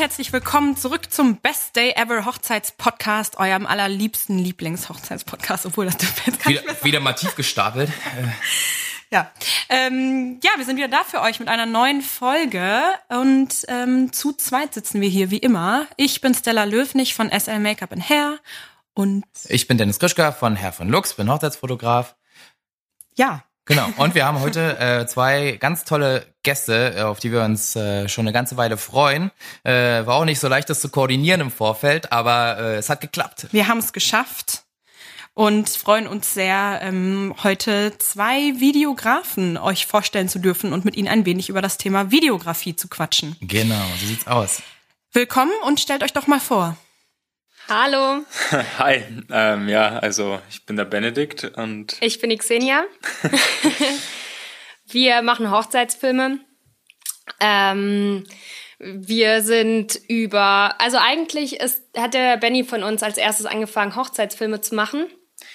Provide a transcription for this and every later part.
herzlich willkommen zurück zum Best Day Ever Hochzeitspodcast, eurem allerliebsten Lieblingshochzeitspodcast, obwohl das dürfen jetzt gar Wieder, nicht wieder mal tief gestapelt. Ja. Ähm, ja, wir sind wieder da für euch mit einer neuen Folge und ähm, zu zweit sitzen wir hier wie immer. Ich bin Stella Löwnig von SL Makeup and Hair und Ich bin Dennis Krischka von Herr von Lux, bin Hochzeitsfotograf. ja, Genau. Und wir haben heute äh, zwei ganz tolle Gäste, äh, auf die wir uns äh, schon eine ganze Weile freuen. Äh, war auch nicht so leicht, das zu koordinieren im Vorfeld, aber äh, es hat geklappt. wir haben es geschafft und freuen uns sehr, ähm, heute zwei Videografen euch vorstellen zu dürfen und mit ihnen ein wenig über das Thema Videografie zu quatschen. Genau, so sieht's aus. Willkommen und stellt euch doch mal vor. Hallo, Hi, ähm, ja, also ich bin der Benedikt und ich bin die Xenia. wir machen Hochzeitsfilme. Ähm, wir sind über, also eigentlich ist, hat der Benny von uns als erstes angefangen, Hochzeitsfilme zu machen.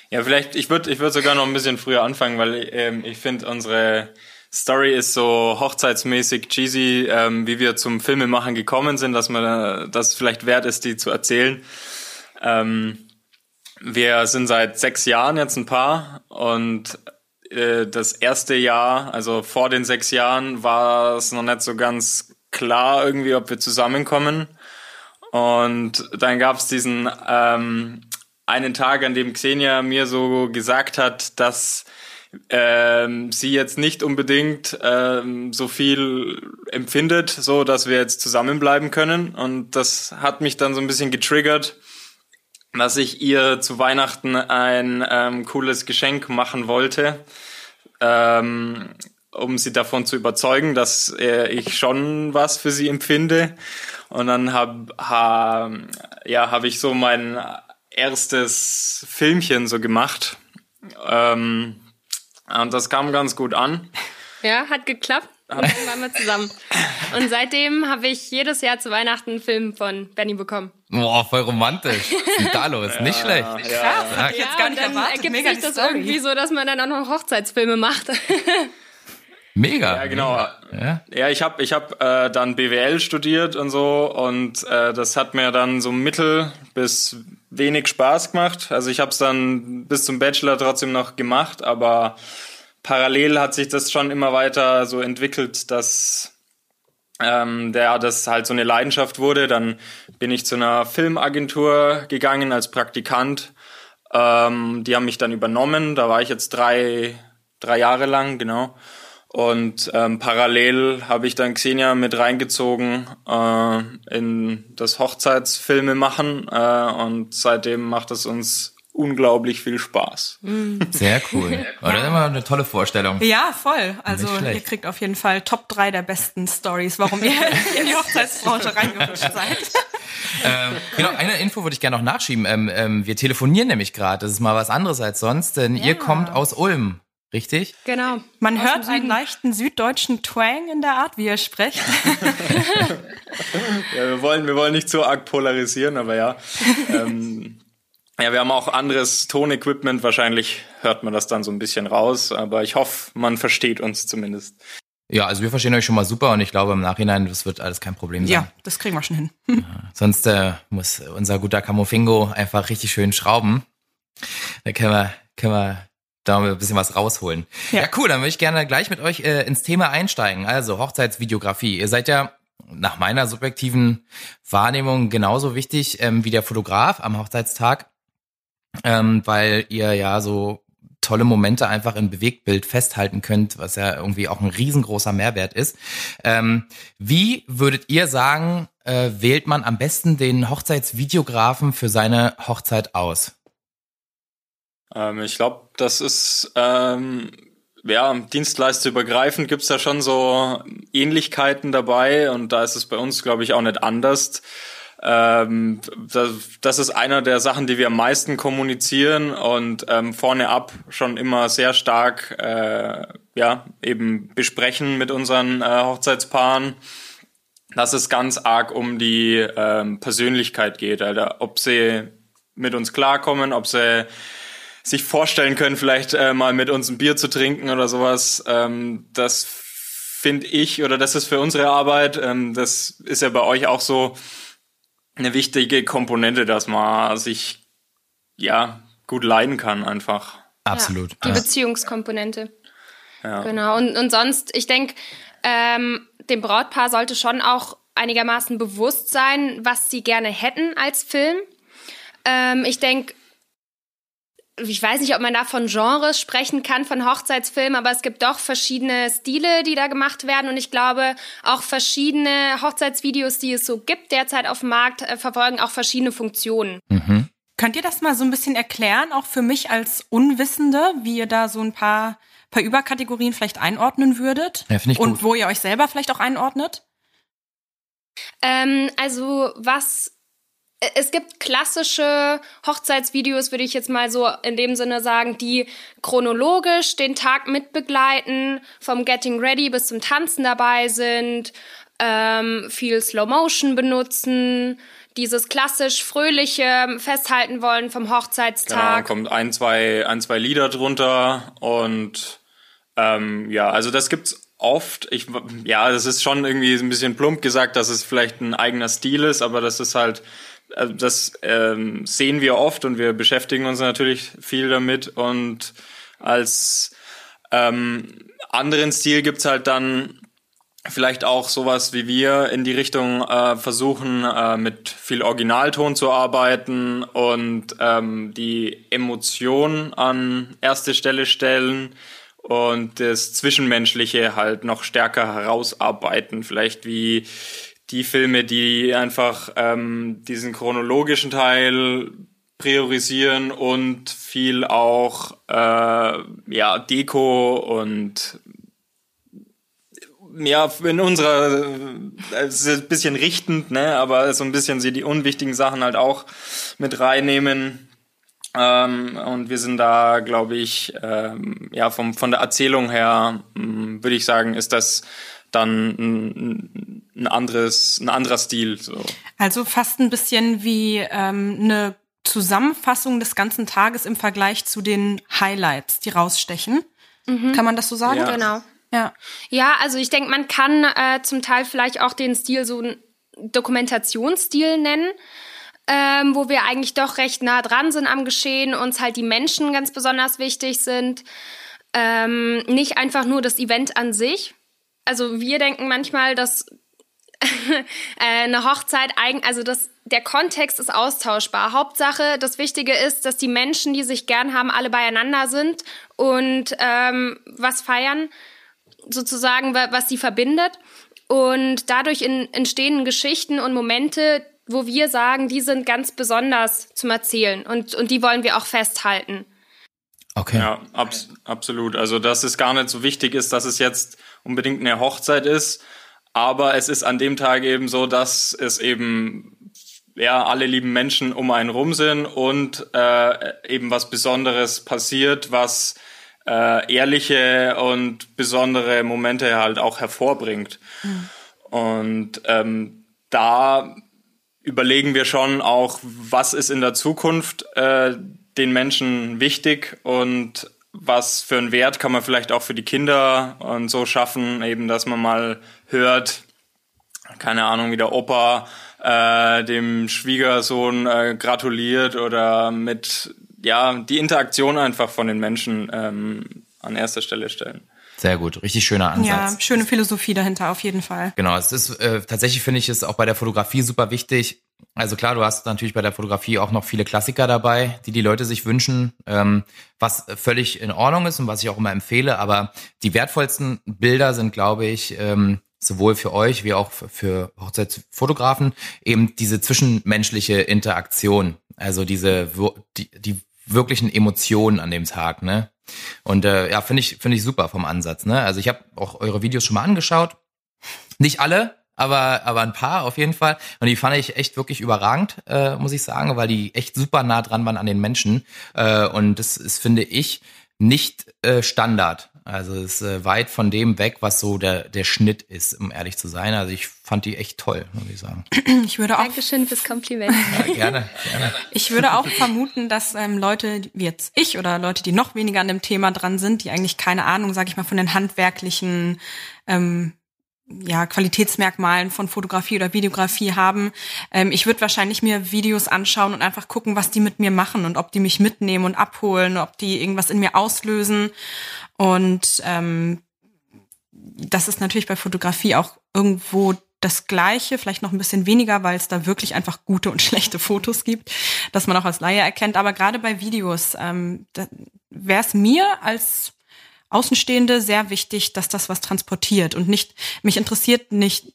ja, vielleicht, ich würde ich würd sogar noch ein bisschen früher anfangen, weil ähm, ich finde, unsere Story ist so hochzeitsmäßig cheesy, ähm, wie wir zum Filmemachen gekommen sind, dass man äh, das vielleicht wert ist, die zu erzählen. Ähm, wir sind seit sechs Jahren jetzt ein Paar und äh, das erste Jahr, also vor den sechs Jahren, war es noch nicht so ganz klar irgendwie, ob wir zusammenkommen. Und dann gab es diesen ähm, einen Tag, an dem Xenia mir so gesagt hat, dass ähm, sie jetzt nicht unbedingt ähm, so viel empfindet, so dass wir jetzt zusammenbleiben können. Und das hat mich dann so ein bisschen getriggert, dass ich ihr zu Weihnachten ein ähm, cooles Geschenk machen wollte, ähm, um sie davon zu überzeugen, dass äh, ich schon was für sie empfinde. Und dann habe ha, ja, hab ich so mein erstes Filmchen so gemacht. Ähm, und das kam ganz gut an. Ja, hat geklappt. Und dann waren wir zusammen. Und seitdem habe ich jedes Jahr zu Weihnachten einen Film von Benny bekommen. Boah, voll romantisch. Da los? Nicht schlecht. Krass, hab ich jetzt gar nicht dann erwartet. ergibt Mega sich das Story. irgendwie so, dass man dann auch noch Hochzeitsfilme macht. Mega. Ja, genau. Ja. Ja, ich habe ich hab, äh, dann BWL studiert und so und äh, das hat mir dann so mittel bis wenig Spaß gemacht. Also ich habe es dann bis zum Bachelor trotzdem noch gemacht, aber parallel hat sich das schon immer weiter so entwickelt, dass ähm, der das halt so eine Leidenschaft wurde. Dann bin ich zu einer Filmagentur gegangen als Praktikant. Ähm, die haben mich dann übernommen. Da war ich jetzt drei, drei Jahre lang, genau. Und ähm, parallel habe ich dann Xenia mit reingezogen äh, in das Hochzeitsfilme machen äh, und seitdem macht es uns unglaublich viel Spaß. Sehr cool. Oder immer eine tolle Vorstellung. Ja, voll. Also ihr kriegt auf jeden Fall Top 3 der besten Stories, warum ihr in die Hochzeitsbranche reingerutscht seid. Ähm, genau, eine Info würde ich gerne noch nachschieben. Ähm, ähm, wir telefonieren nämlich gerade. Das ist mal was anderes als sonst, denn ihr kommt aus Ulm, richtig? genau. Man Aus hört einen leichten süddeutschen Twang in der Art, wie ihr sprecht. Ja, wir wollen, wir wollen nicht so arg polarisieren, aber ja. ähm, ja, wir haben auch anderes Tonequipment. Wahrscheinlich hört man das dann so ein bisschen raus, aber ich hoffe, man versteht uns zumindest. Ja, also wir verstehen euch schon mal super und ich glaube im Nachhinein, das wird alles kein Problem sein. Ja, das kriegen wir schon hin. Sonst äh, muss unser guter Camofingo einfach richtig schön schrauben. Da können wir, können wir da mal ein bisschen was rausholen. Ja, Ja. cool, dann würde ich gerne gleich mit euch äh, ins Thema einsteigen. Also Hochzeitsvideografie. Ihr seid ja nach meiner subjektiven Wahrnehmung genauso wichtig ähm, wie der Fotograf am Hochzeitstag, ähm, weil ihr ja so tolle Momente einfach im Bewegtbild festhalten könnt, was ja irgendwie auch ein riesengroßer Mehrwert ist. Ähm, wie würdet ihr sagen, äh, wählt man am besten den Hochzeitsvideografen für seine Hochzeit aus? Ähm, ich glaube, das ist ähm, ja dienstleisterübergreifend gibt's da schon so Ähnlichkeiten dabei und da ist es bei uns, glaube ich, auch nicht anders. Ähm, das, das ist einer der Sachen, die wir am meisten kommunizieren und ähm, vorne ab schon immer sehr stark äh, ja eben besprechen mit unseren äh, Hochzeitspaaren dass es ganz arg um die ähm, Persönlichkeit geht, Alter. ob sie mit uns klarkommen, ob sie sich vorstellen können, vielleicht äh, mal mit uns ein Bier zu trinken oder sowas. Ähm, das finde ich, oder das ist für unsere Arbeit, ähm, das ist ja bei euch auch so eine wichtige Komponente, dass man sich ja gut leiden kann einfach. Absolut. Ja, die Ja. Beziehungskomponente. Ja. Genau. Und, und sonst, ich denke, ähm, dem Brautpaar sollte schon auch einigermaßen bewusst sein, was sie gerne hätten als Film. Ähm, ich denke, ich weiß nicht, ob man da von Genres sprechen kann, von Hochzeitsfilmen, aber es gibt doch verschiedene Stile, die da gemacht werden. Und ich glaube, auch verschiedene Hochzeitsvideos, die es so gibt derzeit auf dem Markt, äh, verfolgen auch verschiedene Funktionen. Mhm. Könnt ihr das mal so ein bisschen erklären, auch für mich als Unwissende, wie ihr da so ein paar, paar Überkategorien vielleicht einordnen würdet? Ja, finde ich Und gut. wo ihr euch selber vielleicht auch einordnet? Ähm, also was es gibt klassische Hochzeitsvideos, würde ich jetzt mal so in dem Sinne sagen, die chronologisch den Tag mitbegleiten, vom Getting Ready bis zum Tanzen dabei sind, ähm, viel Slow Motion benutzen, dieses klassisch fröhliche Festhalten wollen vom Genau, Hochzeitstag. kommt ein, zwei, ein, zwei Lieder drunter und ähm, ja, also das gibt's oft. Ich, ja, das ist schon irgendwie ein bisschen plump gesagt, dass es vielleicht ein eigener Stil ist, aber das ist halt, äh, das ähm, sehen wir oft und wir beschäftigen uns natürlich viel damit und als ähm, anderen Stil gibt's halt dann vielleicht auch sowas wie wir in die Richtung äh, versuchen, äh, mit viel Originalton zu arbeiten und ähm, die Emotion an erste Stelle stellen und das Zwischenmenschliche halt noch stärker herausarbeiten. Vielleicht wie die Filme, die einfach ähm, diesen chronologischen Teil priorisieren und viel auch äh, ja Deko und ja, in unserer, äh, es ist ein bisschen richtend, ne, aber so ein bisschen sie die unwichtigen Sachen halt auch mit reinnehmen. Ähm, und wir sind da, glaube ich, ähm, ja, vom, von der Erzählung her, würde ich sagen, ist das dann ein, ein anderes, ein anderer Stil, so. Also fast ein bisschen wie ähm, eine Zusammenfassung des ganzen Tages im Vergleich zu den Highlights, die rausstechen. Kann man das so sagen? Ja. Genau. Ja. Ja, also ich denke, man kann äh, zum Teil vielleicht auch den Stil so einen Dokumentationsstil nennen, ähm, wo wir eigentlich doch recht nah dran sind am Geschehen, uns halt die Menschen ganz besonders wichtig sind. Ähm, nicht einfach nur das Event an sich. Also wir denken manchmal, dass äh, eine Hochzeit eigen, also das, der Kontext ist austauschbar. Hauptsache, das Wichtige ist, dass die Menschen, die sich gern haben, alle beieinander sind und ähm, was feiern, sozusagen, wa- was sie verbindet. Und dadurch in, entstehen Geschichten und Momente, wo wir sagen, die sind ganz besonders zum Erzählen und, und die wollen wir auch festhalten. Okay. Ja, abs absolut. Also, dass es gar nicht so wichtig ist, dass es jetzt unbedingt eine Hochzeit ist, aber es ist an dem Tag eben so, dass es eben ja alle lieben Menschen um einen rum sind und äh, eben was Besonderes passiert, was äh, ehrliche und besondere Momente halt auch hervorbringt. Und ähm, da überlegen wir schon auch, was ist in der Zukunft äh, den Menschen wichtig und was für einen Wert kann man vielleicht auch für die Kinder und so schaffen, eben dass man mal hört, keine Ahnung, wie der Opa äh, dem Schwiegersohn äh, gratuliert oder mit ja die Interaktion einfach von den Menschen ähm, an erster Stelle stellen. Sehr gut. Richtig schöner Ansatz. Ja, schöne Philosophie dahinter auf jeden Fall. Genau, es ist äh, tatsächlich finde ich es auch bei der Fotografie super wichtig. Also klar, du hast natürlich bei der Fotografie auch noch viele Klassiker dabei, die die Leute sich wünschen, ähm, was völlig in Ordnung ist und was ich auch immer empfehle. Aber die wertvollsten Bilder sind, glaube ich, ähm, sowohl für euch wie auch für- Hochzeitsfotografen eben diese zwischenmenschliche Interaktion, also diese die, die wirklichen Emotionen an dem Tag, ne? Und äh, ja, finde ich finde ich super vom Ansatz, ne? Also ich habe auch eure Videos schon mal angeschaut. Nicht alle, aber, aber ein paar auf jeden Fall. Und die fand ich echt wirklich überragend, äh, muss ich sagen, weil die echt super nah dran waren an den Menschen. Äh, und das ist, finde ich, nicht äh, Standard. Also es ist äh, weit von dem weg, was so der, der Schnitt ist, um ehrlich zu sein. Also ich fand die echt toll, muss ich sagen. Ich würde auch, Dankeschön fürs Kompliment. Ja, gerne, gerne. ich würde auch vermuten, dass ähm, Leute wie jetzt ich oder Leute, die noch weniger an dem Thema dran sind, die eigentlich keine Ahnung, sage ich mal, von den handwerklichen ähm, ja, Qualitätsmerkmalen von Fotografie oder Videografie haben. Ähm, ich würde wahrscheinlich mir Videos anschauen und einfach gucken, was die mit mir machen und ob die mich mitnehmen und abholen, ob die irgendwas in mir auslösen. Und ähm, das ist natürlich bei Fotografie auch irgendwo das Gleiche, vielleicht noch ein bisschen weniger, weil es da wirklich einfach gute und schlechte Fotos gibt, dass man auch als Laie erkennt. Aber gerade bei Videos ähm, wäre es mir als Außenstehende sehr wichtig, dass das was transportiert und nicht, mich interessiert nicht,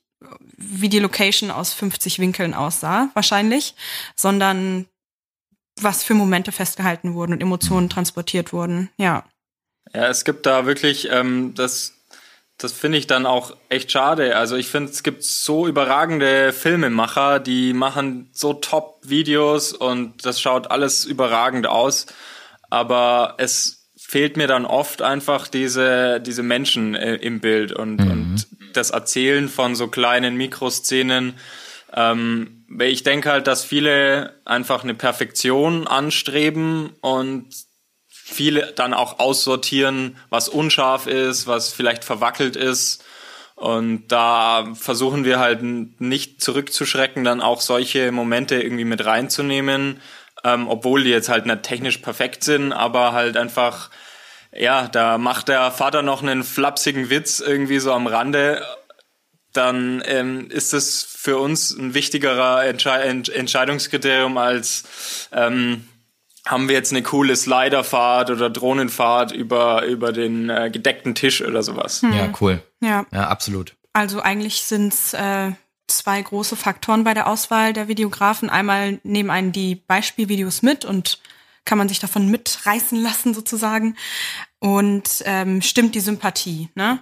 wie die Location aus 50 Winkeln aussah, wahrscheinlich, sondern was für Momente festgehalten wurden und Emotionen transportiert wurden, ja. Ja, es gibt da wirklich, ähm, das, das finde ich dann auch echt schade. Also ich finde, es gibt so überragende Filmemacher, die machen so Top-Videos und das schaut alles überragend aus. Aber es fehlt mir dann oft einfach diese, diese Menschen äh, im Bild und, mhm. und das Erzählen von so kleinen Mikroszenen. Ähm, ich denke halt, dass viele einfach eine Perfektion anstreben und viele dann auch aussortieren, was unscharf ist, was vielleicht verwackelt ist. Und da versuchen wir halt nicht zurückzuschrecken, dann auch solche Momente irgendwie mit reinzunehmen, ähm, obwohl die jetzt halt nicht technisch perfekt sind, aber halt einfach, ja, da macht der Vater noch einen flapsigen Witz irgendwie so am Rande, dann ähm, ist es für uns ein wichtigerer Entsche Entscheidungskriterium als ähm, haben wir jetzt eine coole Sliderfahrt oder Drohnenfahrt über, über den äh, gedeckten Tisch oder sowas. Hm. Ja, cool. Ja. Ja, absolut. Also eigentlich sind's äh, zwei große Faktoren bei der Auswahl der Videografen. Einmal nehmen einen die Beispielvideos mit und kann man sich davon mitreißen lassen sozusagen. Und ähm, stimmt die Sympathie, ne?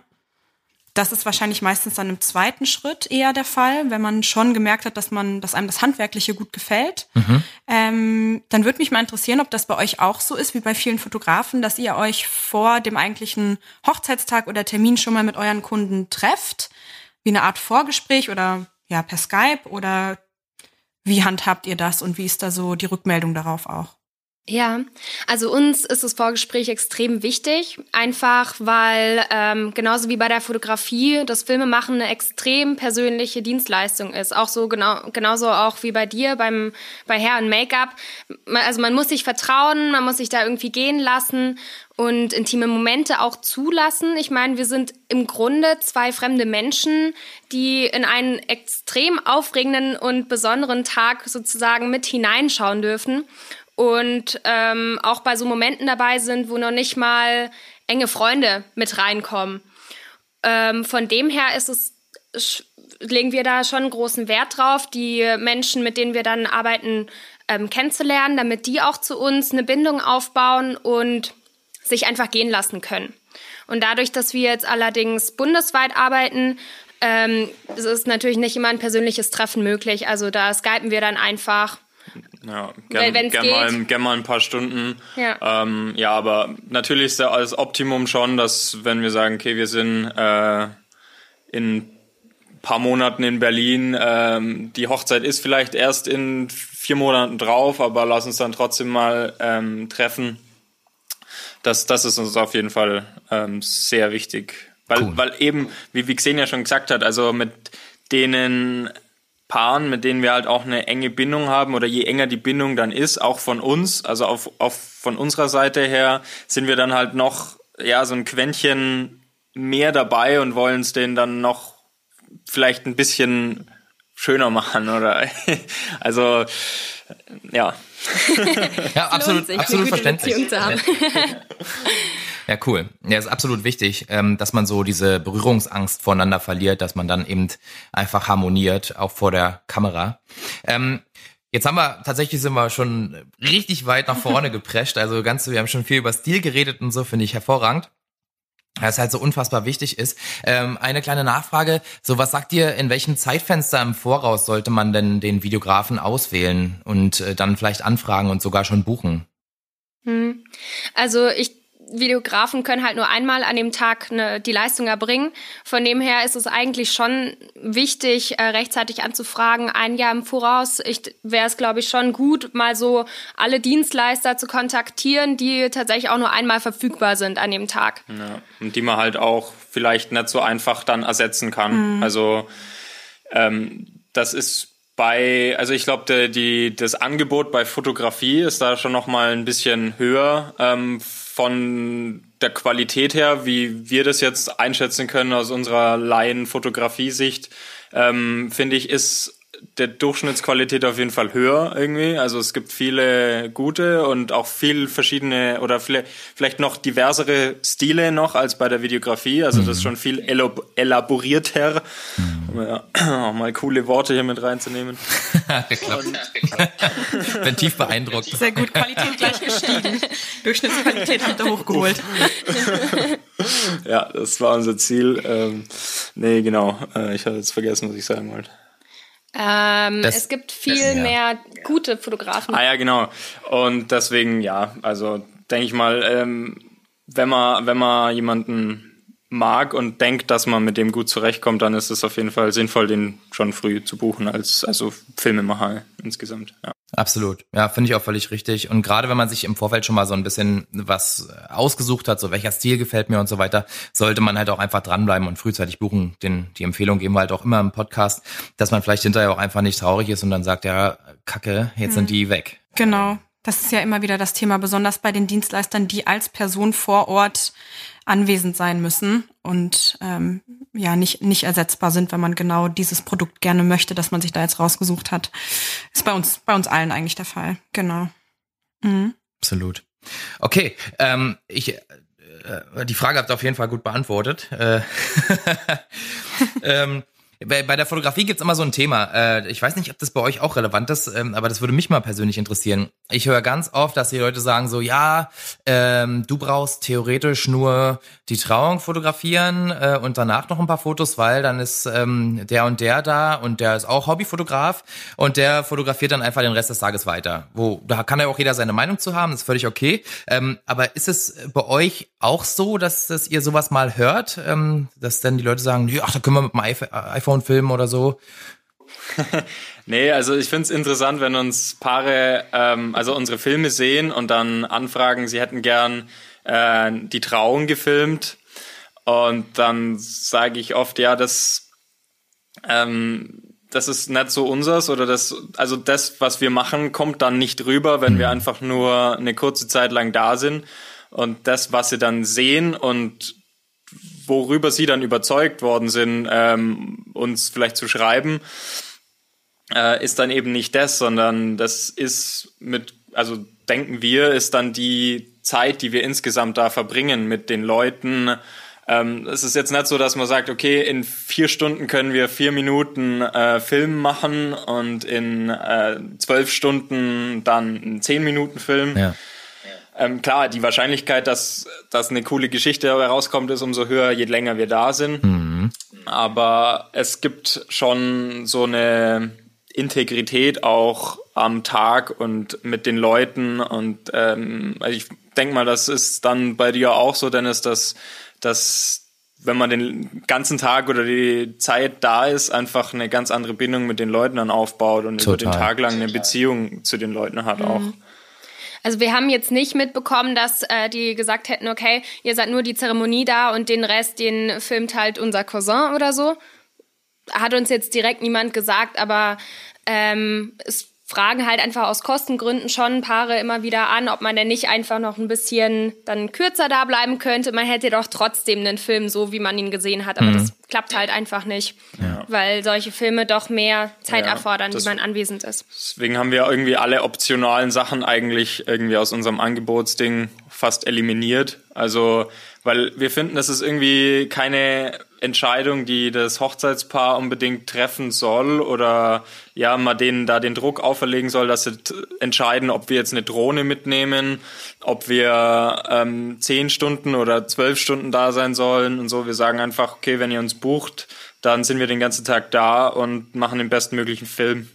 Das ist wahrscheinlich meistens dann im zweiten Schritt eher der Fall, wenn man schon gemerkt hat, dass man, dass einem das Handwerkliche gut gefällt. Mhm. Ähm, dann würde mich mal interessieren, ob das bei euch auch so ist wie bei vielen Fotografen, dass ihr euch vor dem eigentlichen Hochzeitstag oder Termin schon mal mit euren Kunden trefft, wie eine Art Vorgespräch oder ja per Skype oder wie handhabt ihr das und wie ist da so die Rückmeldung darauf auch? Ja, also uns ist das Vorgespräch extrem wichtig, einfach weil ähm, genauso wie bei der Fotografie das Filmemachen eine extrem persönliche Dienstleistung ist. Auch so genau genauso auch wie bei dir beim bei Hair und Make-up. Also man muss sich vertrauen, man muss sich da irgendwie gehen lassen und intime Momente auch zulassen. Ich meine, wir sind im Grunde zwei fremde Menschen, die in einen extrem aufregenden und besonderen Tag sozusagen mit hineinschauen dürfen und ähm, auch bei so Momenten dabei sind, wo noch nicht mal enge Freunde mit reinkommen. Ähm, von dem her ist es legen wir da schon großen Wert drauf, die Menschen, mit denen wir dann arbeiten, ähm, kennenzulernen, damit die auch zu uns eine Bindung aufbauen und sich einfach gehen lassen können. Und dadurch, dass wir jetzt allerdings bundesweit arbeiten, ähm, ist natürlich nicht immer ein persönliches Treffen möglich. Also da skypen wir dann einfach ja, gern, Weil, gern, mal, gern mal ein paar Stunden. Ja. Ähm, ja, aber natürlich ist ja als Optimum schon, dass wenn wir sagen, okay, wir sind äh, in ein paar Monaten in Berlin, ähm, die Hochzeit ist vielleicht erst in vier Monaten drauf, aber lass uns dann trotzdem mal ähm, treffen. Das, das ist uns auf jeden Fall ähm, sehr wichtig. Weil, cool. weil eben, wie, wie Xenia schon gesagt hat, also mit denen Paaren, mit denen wir halt auch eine enge Bindung haben oder je enger die Bindung dann ist, auch von uns, also auf, auf von unserer Seite her, sind wir dann halt noch ja so ein Quäntchen mehr dabei und wollen es denen dann noch vielleicht ein bisschen schöner machen oder also ja. ja, absolut, sich, absolut verständlich. Ja, cool. Ja, ist absolut wichtig, ähm, dass man so diese Berührungsangst voneinander verliert, dass man dann eben einfach harmoniert, auch vor der Kamera. Ähm, Jetzt haben wir, tatsächlich sind wir schon richtig weit nach vorne geprescht. Also ganz, wir haben schon viel über Stil geredet und so, finde ich hervorragend. Das halt so unfassbar wichtig ist. Ähm, eine kleine Nachfrage. So, was sagt ihr, in welchem Zeitfenster im Voraus sollte man denn den Videografen auswählen und äh, dann vielleicht anfragen und sogar schon buchen? Hm. Also ich Videografen können halt nur einmal an dem Tag ne, die Leistung erbringen. Von dem her ist es eigentlich schon wichtig, äh, rechtzeitig anzufragen, ein Jahr im Voraus. Wäre es, glaube ich, schon gut, mal so alle Dienstleister zu kontaktieren, die tatsächlich auch nur einmal verfügbar sind an dem Tag. Ja, und die man halt auch vielleicht nicht so einfach dann ersetzen kann. Mhm. Also ähm, das ist bei, also ich glaube, die, das Angebot bei Fotografie ist da schon noch mal ein bisschen höher ähm, von der Qualität her, wie wir das jetzt einschätzen können aus unserer Laien-Fotografie-Sicht, ähm, finde ich, ist der Durchschnittsqualität auf jeden Fall höher irgendwie. Also es gibt viele gute und auch viel verschiedene oder vielleicht noch diversere Stile noch als bei der Videografie. Also das ist schon viel elaborierter. Um ja, auch mal coole Worte hier mit reinzunehmen. Geklappt. Bin tief beeindruckt. Sehr gut, Qualität gleich gestiegen. Durchschnittsqualität habt ihr hochgeholt. ja, das war unser Ziel. Ähm, nee, genau. Äh, ich habe jetzt vergessen, was ich sagen wollte. Ähm, das, es gibt viel das, ja. mehr gute Fotografen. Ah ja, genau. Und deswegen, ja, also denke ich mal, ähm, wenn man, wenn man jemanden mag und denkt, dass man mit dem gut zurechtkommt, dann ist es auf jeden Fall sinnvoll, den schon früh zu buchen als also Filmemacher insgesamt. Ja. Absolut. Ja, finde ich auch völlig richtig. Und gerade wenn man sich im Vorfeld schon mal so ein bisschen was ausgesucht hat, so welcher Stil gefällt mir und so weiter, sollte man halt auch einfach dranbleiben und frühzeitig buchen. Den, die Empfehlung geben wir halt auch immer im Podcast, dass man vielleicht hinterher auch einfach nicht traurig ist und dann sagt, ja, Kacke, jetzt hm. sind die weg. Genau. Das ist ja immer wieder das Thema, besonders bei den Dienstleistern, die als Person vor Ort anwesend sein müssen und ähm, ja nicht nicht ersetzbar sind, wenn man genau dieses Produkt gerne möchte, das man sich da jetzt rausgesucht hat. Ist bei uns bei uns allen eigentlich der Fall. Genau. Mhm. Absolut. Okay, ähm, ich äh, die Frage habt ihr auf jeden Fall gut beantwortet. Äh, ähm, bei, bei der Fotografie gibt's immer so ein Thema. Äh, ich weiß nicht, ob das bei euch auch relevant ist, ähm, aber das würde mich mal persönlich interessieren. Ich höre ganz oft, dass die Leute sagen so, ja, ähm, du brauchst theoretisch nur die Trauung fotografieren äh, und danach noch ein paar Fotos, weil dann ist ähm, der und der da und der ist auch Hobbyfotograf und der fotografiert dann einfach den Rest des Tages weiter. Wo da kann ja auch jeder seine Meinung zu haben, ist völlig okay. Ähm, aber ist es bei euch auch so, dass, dass ihr sowas mal hört, ähm, dass dann die Leute sagen, ja, da können wir mit dem iPhone iPhone-Film oder so? nee, also ich finde es interessant, wenn uns Paare ähm, also unsere Filme sehen und dann anfragen, sie hätten gern äh, die Trauung gefilmt. Und dann sage ich oft, ja, das, ähm, das ist nicht so unseres oder das, also das, was wir machen, kommt dann nicht rüber, wenn wir mhm. einfach nur eine kurze Zeit lang da sind. Und das, was sie dann sehen und worüber sie dann überzeugt worden sind, ähm, uns vielleicht zu schreiben, äh, ist dann eben nicht das, sondern das ist mit, also denken wir, ist dann die Zeit, die wir insgesamt da verbringen mit den Leuten. Ähm, es ist jetzt nicht so, dass man sagt, okay, in vier Stunden können wir vier Minuten äh, Film machen und in äh, zwölf Stunden dann einen zehn Minuten Film. Ja ähm, klar, die Wahrscheinlichkeit, dass, dass eine coole Geschichte herauskommt, ist umso höher, je länger wir da sind. Mhm. Aber es gibt schon so eine Integrität auch am Tag und mit den Leuten. Und ähm, also ich denke mal, das ist dann bei dir auch so, Dennis, dass, dass wenn man den ganzen Tag oder die Zeit da ist, einfach eine ganz andere Bindung mit den Leuten dann aufbaut und Total. über den Tag lang eine Beziehung zu den Leuten hat mhm. auch. Also wir haben jetzt nicht mitbekommen, dass äh, die gesagt hätten, okay, ihr seid nur die Zeremonie da und den Rest, den filmt halt unser Cousin oder so. Hat uns jetzt direkt niemand gesagt, aber ähm, es fragen halt einfach aus Kostengründen schon Paare immer wieder an, ob man denn nicht einfach noch ein bisschen dann kürzer da bleiben könnte. Man hätte doch trotzdem einen Film so, wie man ihn gesehen hat, aber mhm. das klappt halt einfach nicht, ja. weil solche Filme doch mehr Zeit ja, erfordern, wie man anwesend ist. Deswegen haben wir irgendwie alle optionalen Sachen eigentlich irgendwie aus unserem Angebotsding fast eliminiert. Also, weil wir finden, das ist irgendwie keine Entscheidung, die das Hochzeitspaar unbedingt treffen soll oder ja, mal denen da den Druck auferlegen soll, dass sie entscheiden, ob wir jetzt eine Drohne mitnehmen, ob wir ähm, zehn Stunden oder zwölf Stunden da sein sollen und so. Wir sagen einfach, okay, wenn ihr uns bucht, dann sind wir den ganzen Tag da und machen den bestmöglichen Film.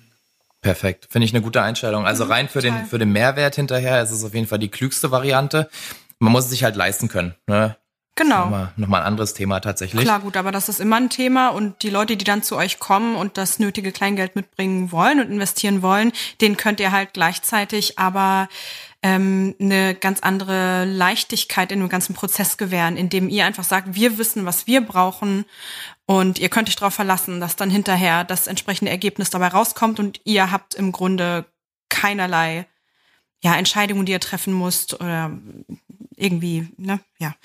Perfekt, finde ich eine gute Einstellung. Also mhm, rein für den für den Mehrwert hinterher ist es auf jeden Fall die klügste Variante man muss es sich halt leisten können. Ne? Genau. Nochmal, nochmal ein anderes Thema tatsächlich. Klar, gut, aber das ist immer ein Thema und die Leute, die dann zu euch kommen und das nötige Kleingeld mitbringen wollen und investieren wollen, denen könnt ihr halt gleichzeitig aber ähm, eine ganz andere Leichtigkeit in dem ganzen Prozess gewähren, indem ihr einfach sagt, wir wissen, was wir brauchen und ihr könnt euch darauf verlassen, dass dann hinterher das entsprechende Ergebnis dabei rauskommt und ihr habt im Grunde keinerlei ja, Entscheidungen, die ihr treffen müsst oder irgendwie, ne, ja,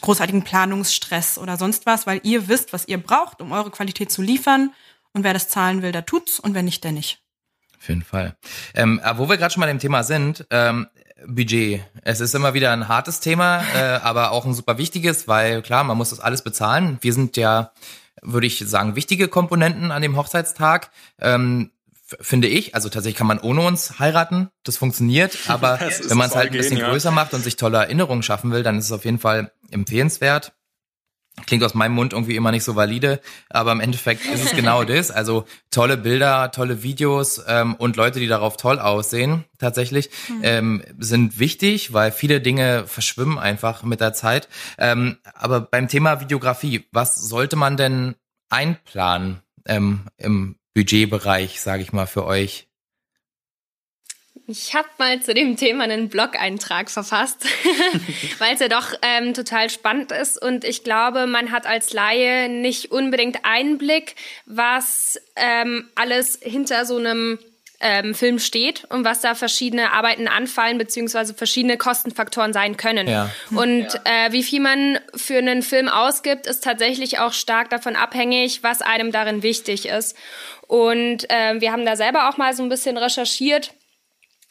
großartigen Planungsstress oder sonst was, weil ihr wisst, was ihr braucht, um eure Qualität zu liefern. Und wer das zahlen will, der tut's und wer nicht, der nicht. Auf jeden Fall. Ähm, wo wir gerade schon mal dem Thema sind, ähm, Budget. Es ist immer wieder ein hartes Thema, äh, aber auch ein super wichtiges, weil klar, man muss das alles bezahlen. Wir sind ja, würde ich sagen, wichtige Komponenten an dem Hochzeitstag. Ähm, finde ich. Also tatsächlich kann man ohne uns heiraten, das funktioniert, aber das wenn man es halt ein bisschen gehen, größer ja. macht und sich tolle Erinnerungen schaffen will, dann ist es auf jeden Fall empfehlenswert. Klingt aus meinem Mund irgendwie immer nicht so valide, aber im Endeffekt ist es genau das. Also tolle Bilder, tolle Videos ähm, und Leute, die darauf toll aussehen, tatsächlich, mhm. ähm, sind wichtig, weil viele Dinge verschwimmen einfach mit der Zeit. Ähm, aber beim Thema Videografie, was sollte man denn einplanen ähm, im Budgetbereich, sage ich mal, für euch? Ich habe mal zu dem Thema einen Blog-Eintrag verfasst, weil es ja doch ähm, total spannend ist und ich glaube, man hat als Laie nicht unbedingt Einblick, was ähm, alles hinter so einem ähm, Film steht und was da verschiedene Arbeiten anfallen, beziehungsweise verschiedene Kostenfaktoren sein können. Ja. Und ja. Äh, wie viel man für einen Film ausgibt, ist tatsächlich auch stark davon abhängig, was einem darin wichtig ist. Und äh, wir haben da selber auch mal so ein bisschen recherchiert.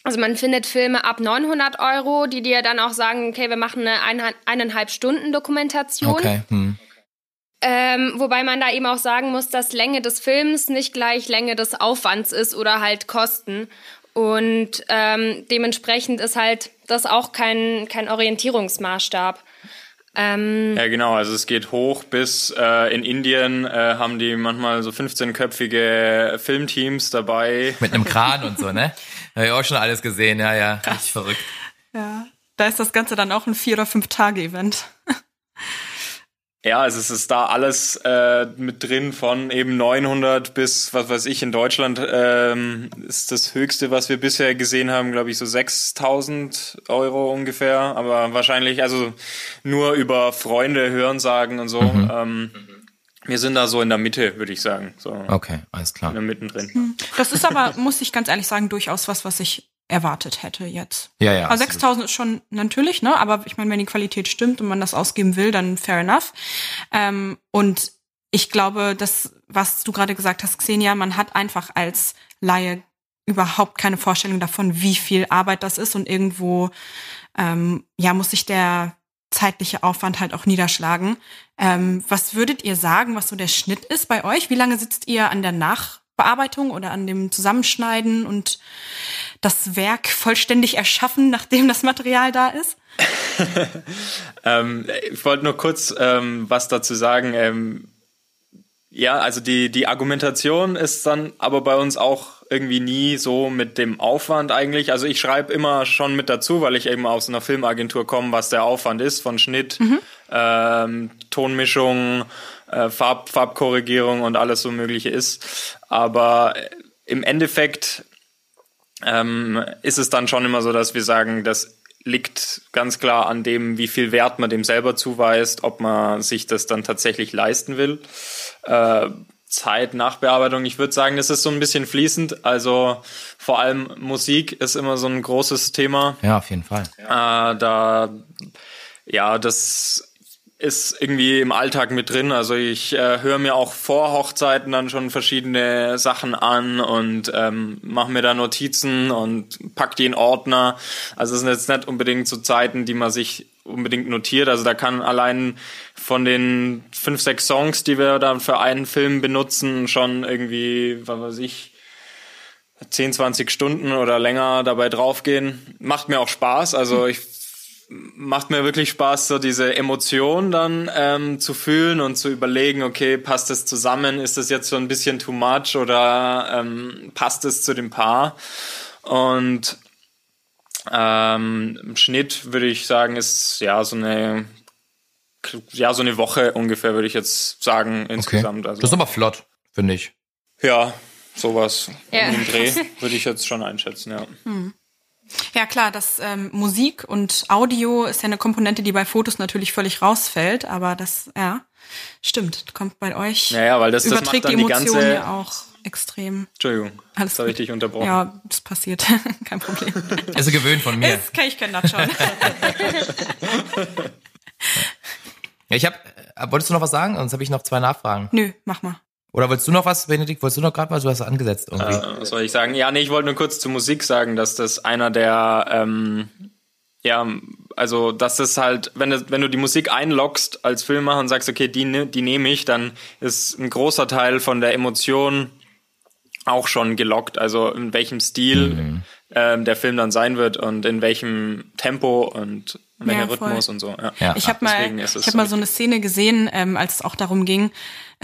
Also man findet Filme ab 900 Euro, die dir dann auch sagen, okay, wir machen eine eineinhalb Stunden Dokumentation. Okay. Hm. Ähm, wobei man da eben auch sagen muss, dass Länge des Films nicht gleich Länge des Aufwands ist oder halt Kosten. Und ähm, dementsprechend ist halt das auch kein, kein Orientierungsmaßstab. Ähm, ja, genau. Also es geht hoch bis äh, in Indien äh, haben die manchmal so 15-köpfige Filmteams dabei. Mit einem Kran und so, ne? Habe ich auch schon alles gesehen. Ja, ja, richtig verrückt. Ja, da ist das Ganze dann auch ein vier oder fünf Tage Event. Ja, also es ist da alles äh, mit drin von eben 900 bis, was weiß ich, in Deutschland ähm, ist das höchste, was wir bisher gesehen haben, glaube ich, so 6000 Euro ungefähr. Aber wahrscheinlich, also nur über Freunde hören sagen und so. Mhm. Ähm, wir sind da so in der Mitte, würde ich sagen. So okay, alles klar. In der Mittendrin. Hm. Das ist aber, muss ich ganz ehrlich sagen, durchaus was, was ich erwartet hätte jetzt. Ja, ja. Also 6000 ist schon natürlich, ne? Aber ich meine, wenn die Qualität stimmt und man das ausgeben will, dann fair enough. Ähm, und ich glaube, das, was du gerade gesagt hast, Xenia, man hat einfach als Laie überhaupt keine Vorstellung davon, wie viel Arbeit das ist und irgendwo, ähm, ja, muss sich der zeitliche Aufwand halt auch niederschlagen. Ähm, was würdet ihr sagen, was so der Schnitt ist bei euch? Wie lange sitzt ihr an der Nachbearbeitung oder an dem Zusammenschneiden und das Werk vollständig erschaffen, nachdem das Material da ist? ähm, ich wollte nur kurz ähm, was dazu sagen. Ähm, ja, also die, die Argumentation ist dann aber bei uns auch irgendwie nie so mit dem Aufwand eigentlich. Also ich schreibe immer schon mit dazu, weil ich eben aus einer Filmagentur komme, was der Aufwand ist von Schnitt, mhm. ähm, Tonmischung, äh, Farb, Farbkorrigierung und alles so mögliche ist. Aber im Endeffekt ähm, ist es dann schon immer so, dass wir sagen, das liegt ganz klar an dem, wie viel Wert man dem selber zuweist, ob man sich das dann tatsächlich leisten will. Äh, Zeit, Nachbearbeitung, ich würde sagen, das ist so ein bisschen fließend. Also vor allem Musik ist immer so ein großes Thema. Ja, auf jeden Fall. Äh, da, ja, das ist irgendwie im Alltag mit drin. Also ich äh, höre mir auch vor Hochzeiten dann schon verschiedene Sachen an und ähm, mache mir da Notizen und pack die in Ordner. Also es sind jetzt nicht unbedingt so Zeiten, die man sich unbedingt notiert. Also da kann allein von den fünf, sechs Songs, die wir dann für einen Film benutzen, schon irgendwie, was weiß ich, 10, 20 Stunden oder länger dabei draufgehen. Macht mir auch Spaß. Also ich macht mir wirklich Spaß, so diese Emotion dann ähm, zu fühlen und zu überlegen, okay, passt das zusammen? Ist das jetzt so ein bisschen too much oder ähm, passt es zu dem Paar? Und Ähm, Im Schnitt würde ich sagen, ist ja so eine ja so eine Woche ungefähr würde ich jetzt sagen insgesamt. Okay. Also, das ist aber flott, finde ich. Ja, sowas Ja. um den Dreh würde ich jetzt schon einschätzen, ja. Ja klar, das ähm, Musik und Audio ist ja eine Komponente, die bei Fotos natürlich völlig rausfällt, aber das, ja, stimmt, kommt bei euch. Naja, weil das, das macht überträgt dann die die Emotionen ganze. ja auch extrem. Entschuldigung, Alles das habe ich dich unterbrochen. Ja, das passiert, kein Problem. Ist gewöhnt von mir. Das kann ich können das schon. Ja, ich habe, wolltest du noch was sagen? Sonst habe ich noch zwei Nachfragen. Nö, mach mal. Oder wolltest du noch was, Benedikt? Wolltest du noch gerade was? Du hast angesetzt irgendwie. Äh, was soll ich sagen? Ja, nee, ich wollte nur kurz zur Musik sagen, dass das einer der, ähm, ja, also, dass das halt, wenn du, wenn du die Musik einloggst als Filmemacher und sagst, okay, die, ne- die nehme ich, dann ist ein großer Teil von der Emotion auch schon gelockt, also in welchem Stil ähm, der Film dann sein wird und in welchem Tempo und welcher Ja. Rhythmus und so. Ja. Ja. Ich habe mal, Deswegen ist es ich hab so mal so eine Szene gesehen, ähm, als es auch darum ging,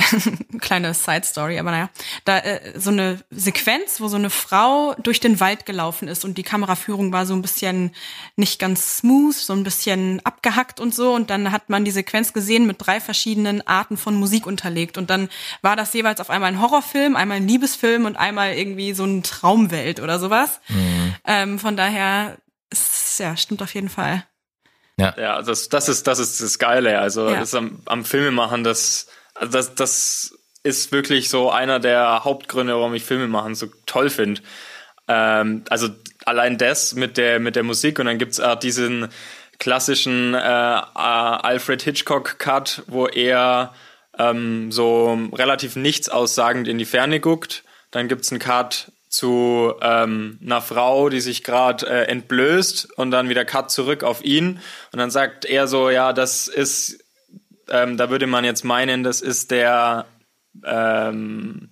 kleine Side Story, aber naja, da äh, so eine Sequenz, wo so eine Frau durch den Wald gelaufen ist und die Kameraführung war so ein bisschen nicht ganz smooth, so ein bisschen abgehackt und so und dann hat man die Sequenz gesehen mit drei verschiedenen Arten von Musik unterlegt und dann war das jeweils auf einmal ein Horrorfilm, einmal ein Liebesfilm und einmal irgendwie so ein Traumwelt oder sowas. Ähm, von daher, ist, ja, stimmt auf jeden Fall. Ja, das, das ist, das ist das Geile. Also, Ja. das ist am, am Filme machen, das, also das, das ist wirklich so einer der Hauptgründe, warum ich Filme machen so toll finde. Ähm, also, allein das mit der, mit der Musik und dann gibt's auch diesen klassischen, äh, äh, Alfred Hitchcock Cut, wo er, ähm, so relativ nichts aussagend in die Ferne guckt. Dann gibt's einen Cut zu ähm, einer Frau, die sich gerade äh, entblößt und dann wieder Cut zurück auf ihn und dann sagt er so, ja, das ist, ähm, da würde man jetzt meinen, das ist der, ähm,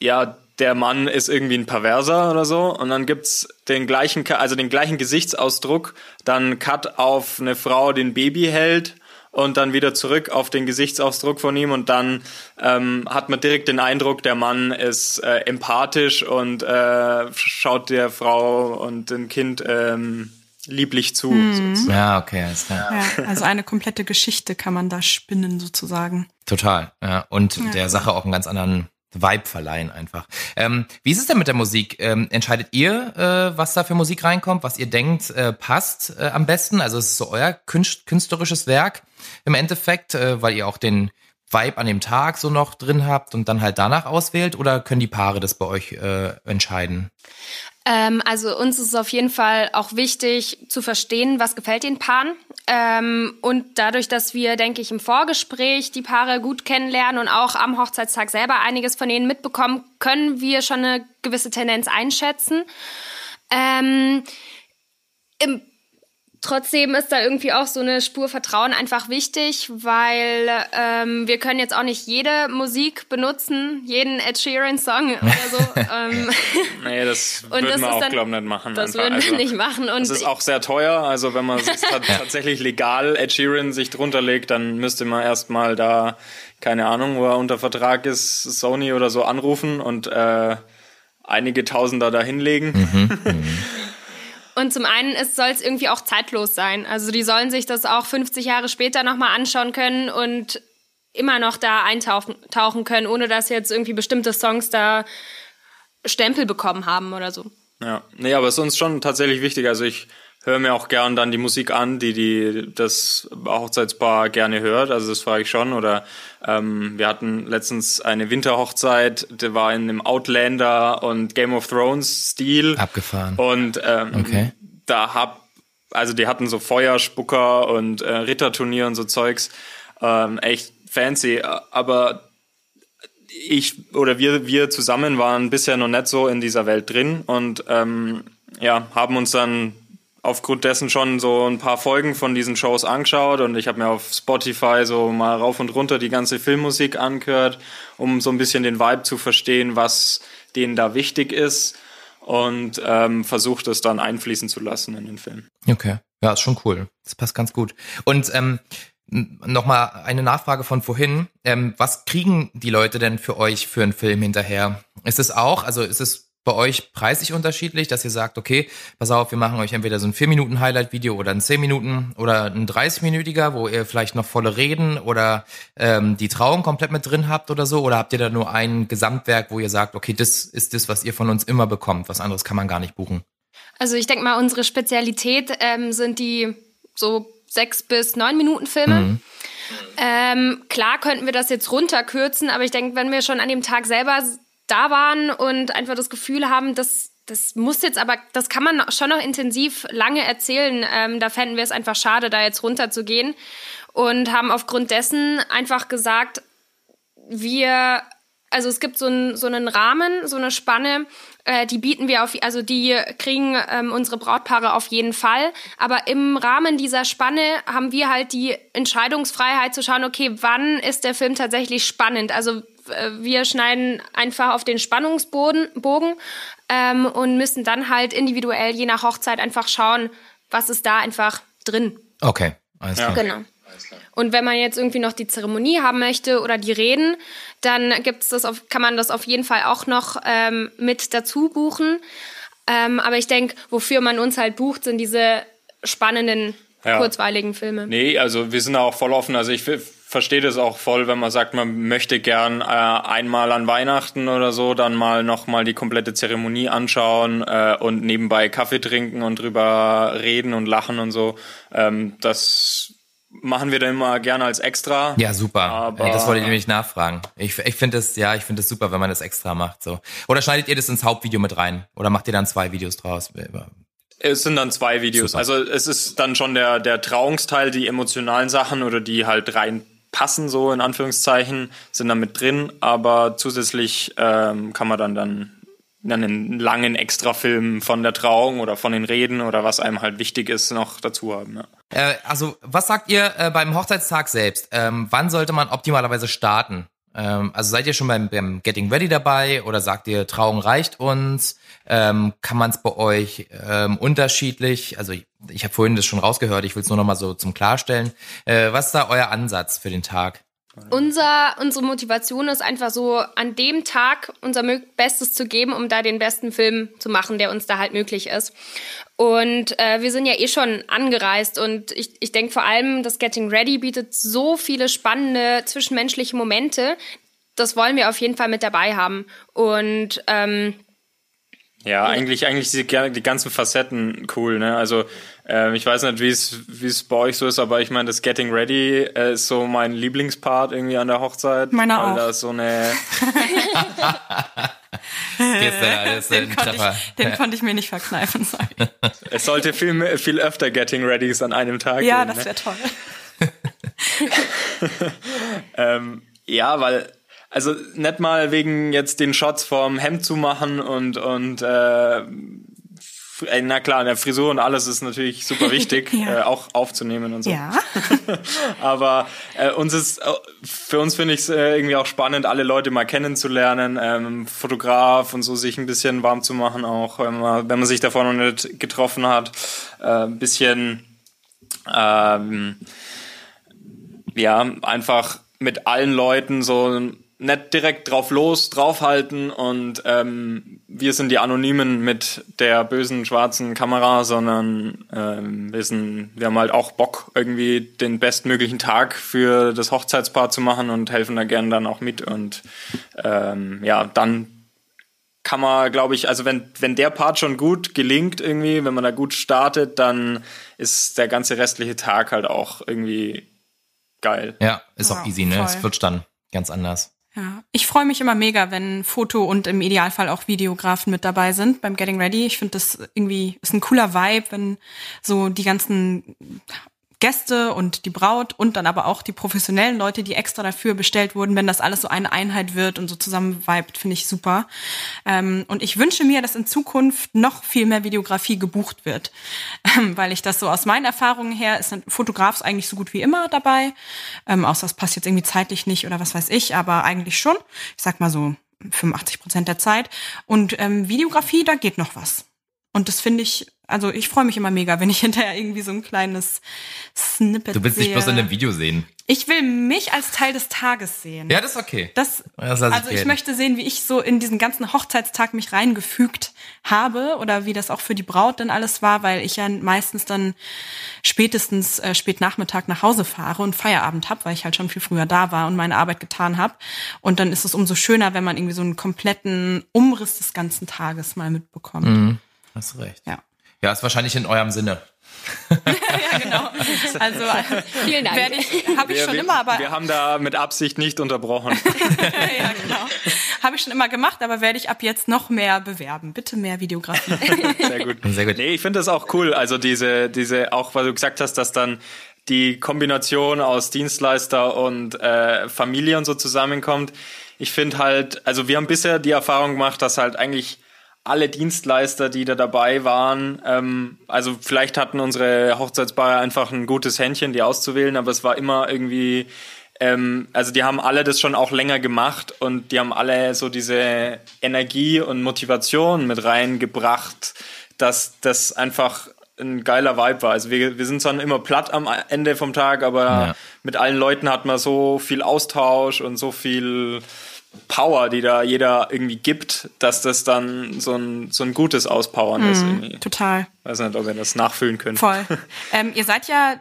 ja, der Mann ist irgendwie ein Perverser oder so. Und dann gibt's den gleichen, also den gleichen Gesichtsausdruck, dann Cut auf eine Frau, die ein Baby hält und dann wieder zurück auf den Gesichtsausdruck von ihm. Und dann ähm, hat man direkt den Eindruck, der Mann ist äh, empathisch und äh, schaut der Frau und dem Kind ähm, lieblich zu. sozusagen. Ja, okay, alles klar. Ja, also eine komplette Geschichte kann man da spinnen sozusagen. Total. Ja. Und der Sache auch einen ganz anderen Vibe verleihen einfach. Ähm, wie ist es denn mit der Musik? Ähm, entscheidet ihr, äh, was da für Musik reinkommt, was ihr denkt äh, passt äh, am besten? Also es ist so euer künst künstlerisches Werk im Endeffekt, äh, weil ihr auch den Vibe an dem Tag so noch drin habt und dann halt danach auswählt oder können die Paare das bei euch äh, entscheiden? Ähm, also uns ist es auf jeden Fall auch wichtig zu verstehen, was gefällt den Paaren. Ähm, und dadurch, dass wir, denke ich, im Vorgespräch die Paare gut kennenlernen und auch am Hochzeitstag selber einiges von ihnen mitbekommen, können wir schon eine gewisse Tendenz einschätzen. Ähm, im Trotzdem ist da irgendwie auch so eine Spur Vertrauen einfach wichtig, weil ähm, wir können jetzt auch nicht jede Musik benutzen, jeden Ed Sheeran Song oder so. ähm, Nee, das würden das wir auch, glaube ich, nicht machen. das einfach. würden wir Also, nicht machen. Und Das ist auch sehr teuer. Also wenn man tatsächlich legal Ed Sheeran sich drunter legt, dann müsste man erstmal da, keine Ahnung, wo er unter Vertrag ist, Sony oder so anrufen und äh, einige Tausender da hinlegen. Und zum einen soll es irgendwie auch zeitlos sein. Also die sollen sich das auch 50 Jahre später nochmal anschauen können und immer noch da eintauchen tauchen können, ohne dass jetzt irgendwie bestimmte Songs da Stempel bekommen haben oder so. Ja, nee, aber es ist uns schon tatsächlich wichtig. Also ich höre mir auch gern dann die Musik an, die die das Hochzeitspaar gerne hört. Also das frage ich schon. Oder ähm, wir hatten letztens eine Winterhochzeit, die war in einem Outlander und Game of Thrones Stil. Abgefahren. Und ähm, Okay. da hab, also die hatten so Feuerspucker und äh, Ritterturnier und so Zeugs. Ähm, echt fancy. Aber ich oder wir, wir zusammen waren bisher noch nicht so in dieser Welt drin und ähm, ja, haben uns dann aufgrund dessen schon so ein paar Folgen von diesen Shows angeschaut und ich habe mir auf Spotify so mal rauf und runter die ganze Filmmusik angehört, um so ein bisschen den Vibe zu verstehen, was denen da wichtig ist und ähm, versucht es dann einfließen zu lassen in den Film. Okay. Ja, ist schon cool. Das passt ganz gut. Und ähm, nochmal eine Nachfrage von vorhin. Ähm, was kriegen die Leute denn für euch für einen Film hinterher? Ist es auch, also ist es bei euch preislich unterschiedlich, dass ihr sagt, okay, pass auf, wir machen euch entweder so ein 4-Minuten-Highlight-Video oder ein 10 Minuten oder ein 30-minütiger, wo ihr vielleicht noch volle Reden oder ähm, die Trauung komplett mit drin habt oder so? Oder habt ihr da nur ein Gesamtwerk, wo ihr sagt, okay, das ist das, was ihr von uns immer bekommt, was anderes kann man gar nicht buchen? Also ich denke mal, unsere Spezialität ähm, sind die so sechs bis neun Minuten Filme. Mhm. Ähm, klar könnten wir das jetzt runterkürzen, aber ich denke, wenn wir schon an dem Tag selber da waren und einfach das Gefühl haben, dass das muss jetzt aber, das kann man schon noch intensiv lange erzählen. Ähm, da fänden wir es einfach schade, da jetzt runterzugehen. Und haben aufgrund dessen einfach gesagt, wir, also es gibt so, ein, so einen Rahmen, so eine Spanne, äh, die bieten wir auf, also die kriegen ähm, unsere Brautpaare auf jeden Fall. Aber im Rahmen dieser Spanne haben wir halt die Entscheidungsfreiheit zu schauen, okay, wann ist der Film tatsächlich spannend? Also wir schneiden einfach auf den Spannungsbogen Bogen, ähm, und müssen dann halt individuell je nach Hochzeit einfach schauen, was ist da einfach drin. Okay, alles klar. Genau. Und wenn man jetzt irgendwie noch die Zeremonie haben möchte oder die Reden, dann gibt's das auf, kann man das auf jeden Fall auch noch ähm, mit dazu buchen. Ähm, aber ich denke, wofür man uns halt bucht, sind diese spannenden, ja. kurzweiligen Filme. Nee, also wir sind auch voll offen. Also ich verstehe das auch voll, wenn man sagt, man möchte gern äh, einmal an Weihnachten oder so dann mal nochmal die komplette Zeremonie anschauen äh, und nebenbei Kaffee trinken und drüber reden und lachen und so. Ähm, das machen wir dann immer gerne als extra. Ja, super. Aber das wollte ich nämlich nachfragen. Ich, ich finde das, ja, ich finde das super, wenn man das extra macht. So. Oder schneidet ihr das ins Hauptvideo mit rein? Oder macht ihr dann zwei Videos draus? Es sind dann zwei Videos. Super. Also es ist dann schon der, der Trauungsteil, die emotionalen Sachen oder die halt rein passen, so in Anführungszeichen, sind dann mit drin, aber zusätzlich ähm, kann man dann, dann einen langen Extrafilm von der Trauung oder von den Reden oder was einem halt wichtig ist, noch dazu haben. Ja. Äh, also, was sagt ihr äh, beim Hochzeitstag selbst? Ähm, wann sollte man optimalerweise starten? Ähm, also seid ihr schon beim, beim Getting Ready dabei oder sagt ihr, Trauung reicht uns? Ähm, kann man es bei euch ähm, unterschiedlich, also ich, ich habe vorhin das schon rausgehört, ich will es nur noch mal so zum Klarstellen. Äh, was ist da euer Ansatz für den Tag? Unser, unsere Motivation ist einfach so, an dem Tag unser Bestes zu geben, um da den besten Film zu machen, der uns da halt möglich ist. Und äh, wir sind ja eh schon angereist und ich, ich denke vor allem, das Getting Ready bietet so viele spannende zwischenmenschliche Momente. Das wollen wir auf jeden Fall mit dabei haben. Und ähm, ja, eigentlich, eigentlich die, die ganzen Facetten cool, ne? Also äh, ich weiß nicht, wie es wie es bei euch so ist, aber ich meine, das Getting Ready äh, ist so mein Lieblingspart irgendwie an der Hochzeit. Meiner auch. Da ist so eine Gestern, den, konnte ich, den konnte ich mir nicht verkneifen. Sorry. Es sollte viel, viel öfter Getting Readys an einem Tag ja, geben. Ja, das wäre ne? toll. ähm, ja, weil also nicht mal wegen jetzt den Shots vorm Hemd zu machen und und äh, na klar, der Frisur und alles ist natürlich super wichtig, ja. äh, auch aufzunehmen und so. Ja. Aber äh, uns ist, äh, für uns finde ich es äh, irgendwie auch spannend, alle Leute mal kennenzulernen, ähm, Fotograf und so sich ein bisschen warm zu machen, auch wenn man, wenn man sich davor noch nicht getroffen hat, äh, ein bisschen, ähm, ja, einfach mit allen Leuten so nicht direkt drauf los, draufhalten und ähm, wir sind die Anonymen mit der bösen schwarzen Kamera, sondern ähm, wir, sind, wir haben halt auch Bock, irgendwie den bestmöglichen Tag für das Hochzeitspaar zu machen und helfen da gerne dann auch mit. Und ähm, ja, dann kann man, glaube ich, also wenn, wenn der Part schon gut gelingt irgendwie, wenn man da gut startet, dann ist der ganze restliche Tag halt auch irgendwie geil. Ja, ist ja, auch easy, ne? Voll. Es wird dann ganz anders. Ja, ich freue mich immer mega, wenn Foto und im Idealfall auch Videografen mit dabei sind beim Getting Ready. Ich finde das irgendwie ist ein cooler Vibe, wenn so die ganzen Gäste und die Braut und dann aber auch die professionellen Leute, die extra dafür bestellt wurden, wenn das alles so eine Einheit wird und so zusammen vibet, finde ich super. Ähm, und ich wünsche mir, dass in Zukunft noch viel mehr Videografie gebucht wird, ähm, weil ich das so aus meinen Erfahrungen her ist ein Fotograf eigentlich so gut wie immer dabei, ähm, außer es passt jetzt irgendwie zeitlich nicht oder was weiß ich, aber eigentlich schon. Ich sag mal so 85 Prozent der Zeit. Und ähm, Videografie, da geht noch was. Und das finde ich also ich freue mich immer mega, wenn ich hinterher irgendwie so ein kleines Snippet Du willst sehe. dich bloß in einem Video sehen. Ich will mich als Teil des Tages sehen. Ja, das ist okay. Das, Das ich also ich gelten. möchte sehen, wie ich so in diesen ganzen Hochzeitstag mich reingefügt habe oder wie das auch für die Braut dann alles war, weil ich ja meistens dann spätestens äh, spät Nachmittag nach Hause fahre und Feierabend habe, weil ich halt schon viel früher da war und meine Arbeit getan habe. Und dann ist es umso schöner, wenn man irgendwie so einen kompletten Umriss des ganzen Tages mal mitbekommt. Mhm. Hast recht. Ja. Ja, ist wahrscheinlich in eurem Sinne. ja, genau. Also Vielen Dank. werde ich, habe ich Wir, schon wir, immer, aber wir haben da mit Absicht nicht unterbrochen. ja, genau. Habe ich schon immer gemacht, aber werde ich ab jetzt noch mehr bewerben. Bitte mehr Videografie. Sehr gut. Sehr gut. Nee, ich finde das auch cool. Also diese, diese, auch weil du gesagt hast, dass dann die Kombination aus Dienstleister und äh, Familie und so zusammenkommt. Ich finde halt, also wir haben bisher die Erfahrung gemacht, dass halt eigentlich alle Dienstleister, die da dabei waren, ähm, also vielleicht hatten unsere Hochzeitspaare einfach ein gutes Händchen, die auszuwählen, aber es war immer irgendwie, ähm, also die haben alle das schon auch länger gemacht und die haben alle so diese Energie und Motivation mit reingebracht, dass das einfach ein geiler Vibe war. Also wir, wir sind zwar immer platt am Ende vom Tag, aber Ja. mit allen Leuten hat man so viel Austausch und so viel Power, die da jeder irgendwie gibt, dass das dann so ein, so ein gutes Auspowern ist. Irgendwie. Total. Weiß nicht, ob ihr das nachfüllen könnt. Voll. Ähm, ihr seid ja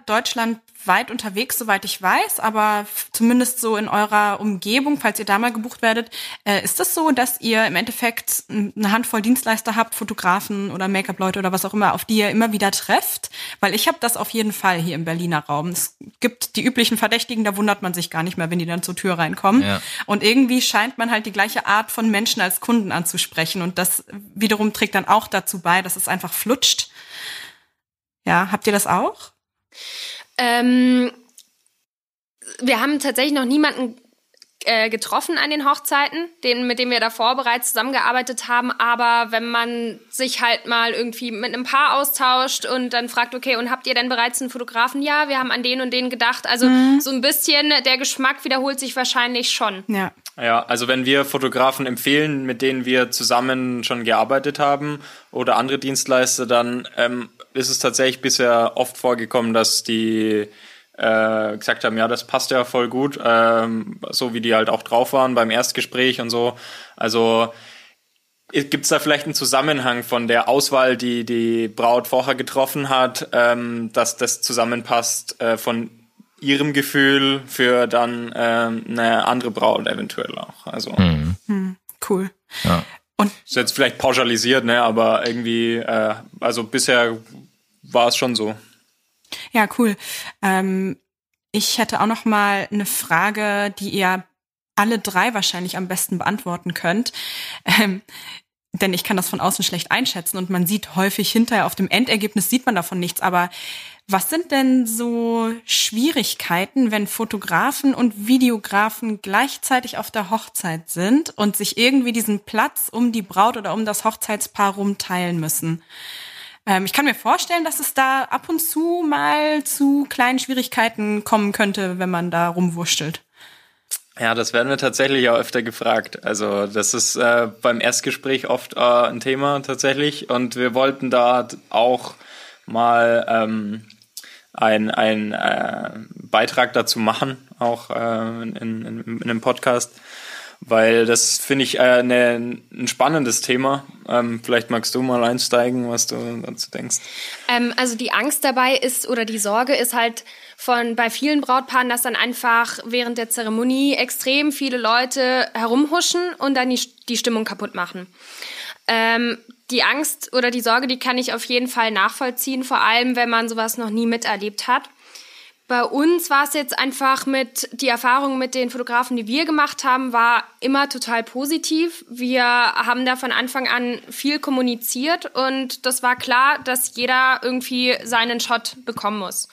deutschlandweit unterwegs, soweit ich weiß, aber zumindest so in eurer Umgebung, falls ihr da mal gebucht werdet, äh, ist das so, dass ihr im Endeffekt eine Handvoll Dienstleister habt, Fotografen oder Make-up-Leute oder was auch immer, auf die ihr immer wieder trefft? Weil ich habe das auf jeden Fall hier im Berliner Raum. Es gibt die üblichen Verdächtigen, da wundert man sich gar nicht mehr, wenn die dann zur Tür reinkommen. Ja. Und irgendwie scheint man halt die gleiche Art von Menschen als Kunden anzusprechen. Und das wiederum trägt dann auch dazu bei, dass es einfach flutscht. Ja, habt ihr das auch? Ähm, wir haben tatsächlich noch niemanden äh, getroffen an den Hochzeiten, den, mit dem wir davor bereits zusammengearbeitet haben. Aber wenn man sich halt mal irgendwie mit einem Paar austauscht und dann fragt, okay, und habt ihr denn bereits einen Fotografen? Ja, wir haben an den und den gedacht. Also so ein bisschen der Geschmack wiederholt sich wahrscheinlich schon. Ja. Ja, also wenn wir Fotografen empfehlen, mit denen wir zusammen schon gearbeitet haben oder andere Dienstleister, dann ähm, ist es tatsächlich bisher oft vorgekommen, dass die äh, gesagt haben, ja, das passt ja voll gut, ähm, so wie die halt auch drauf waren beim Erstgespräch und so. Also Gibt es da vielleicht einen Zusammenhang von der Auswahl, die die Braut vorher getroffen hat, ähm, dass das zusammenpasst äh, von ihrem Gefühl für dann ähm, eine andere Braut eventuell auch? Also Cool. Ja. Ist jetzt vielleicht pauschalisiert, ne, aber irgendwie, äh, also bisher war es schon so. Ja, cool. Ähm, ich hätte auch noch mal eine Frage, die ihr alle drei wahrscheinlich am besten beantworten könnt. Ähm, denn ich kann das von außen schlecht einschätzen und man sieht häufig hinterher auf dem Endergebnis sieht man davon nichts. Aber was sind denn so Schwierigkeiten, wenn Fotografen und Videografen gleichzeitig auf der Hochzeit sind und sich irgendwie diesen Platz um die Braut oder um das Hochzeitspaar rum teilen müssen? Ähm, ich kann mir vorstellen, dass es da ab und zu mal zu kleinen Schwierigkeiten kommen könnte, wenn man da rumwurschtelt. Ja, das werden wir tatsächlich auch öfter gefragt. Also das ist äh, beim Erstgespräch oft äh, ein Thema tatsächlich. Und wir wollten da auch mal ähm, ein, ein äh, Beitrag dazu machen, auch äh, in, in, in einem Podcast. Weil das finde ich äh, ne, ein spannendes Thema. Ähm, vielleicht magst du mal einsteigen, was du dazu denkst. Ähm, also die Angst dabei ist oder die Sorge ist halt von bei vielen Brautpaaren, dass dann einfach während der Zeremonie extrem viele Leute herumhuschen und dann die, die Stimmung kaputt machen. Ähm, die Angst oder die Sorge, die kann ich auf jeden Fall nachvollziehen, vor allem wenn man sowas noch nie miterlebt hat. Bei uns war es jetzt einfach mit, die Erfahrung mit den Fotografen, die wir gemacht haben, war immer total positiv. Wir haben da von Anfang an viel kommuniziert und das war klar, dass jeder irgendwie seinen Shot bekommen muss.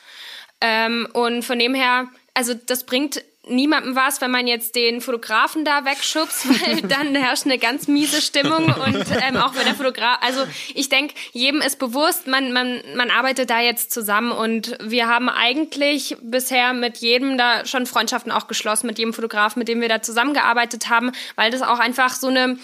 Ähm, und von dem her, also das bringt niemandem was, wenn man jetzt den Fotografen da wegschubst, weil dann herrscht eine ganz miese Stimmung und ähm, auch wenn der Fotograf, also ich denke, jedem ist bewusst, man, man, man arbeitet da jetzt zusammen und wir haben eigentlich bisher mit jedem da schon Freundschaften auch geschlossen, mit jedem Fotografen, mit dem wir da zusammengearbeitet haben, weil das auch einfach so eine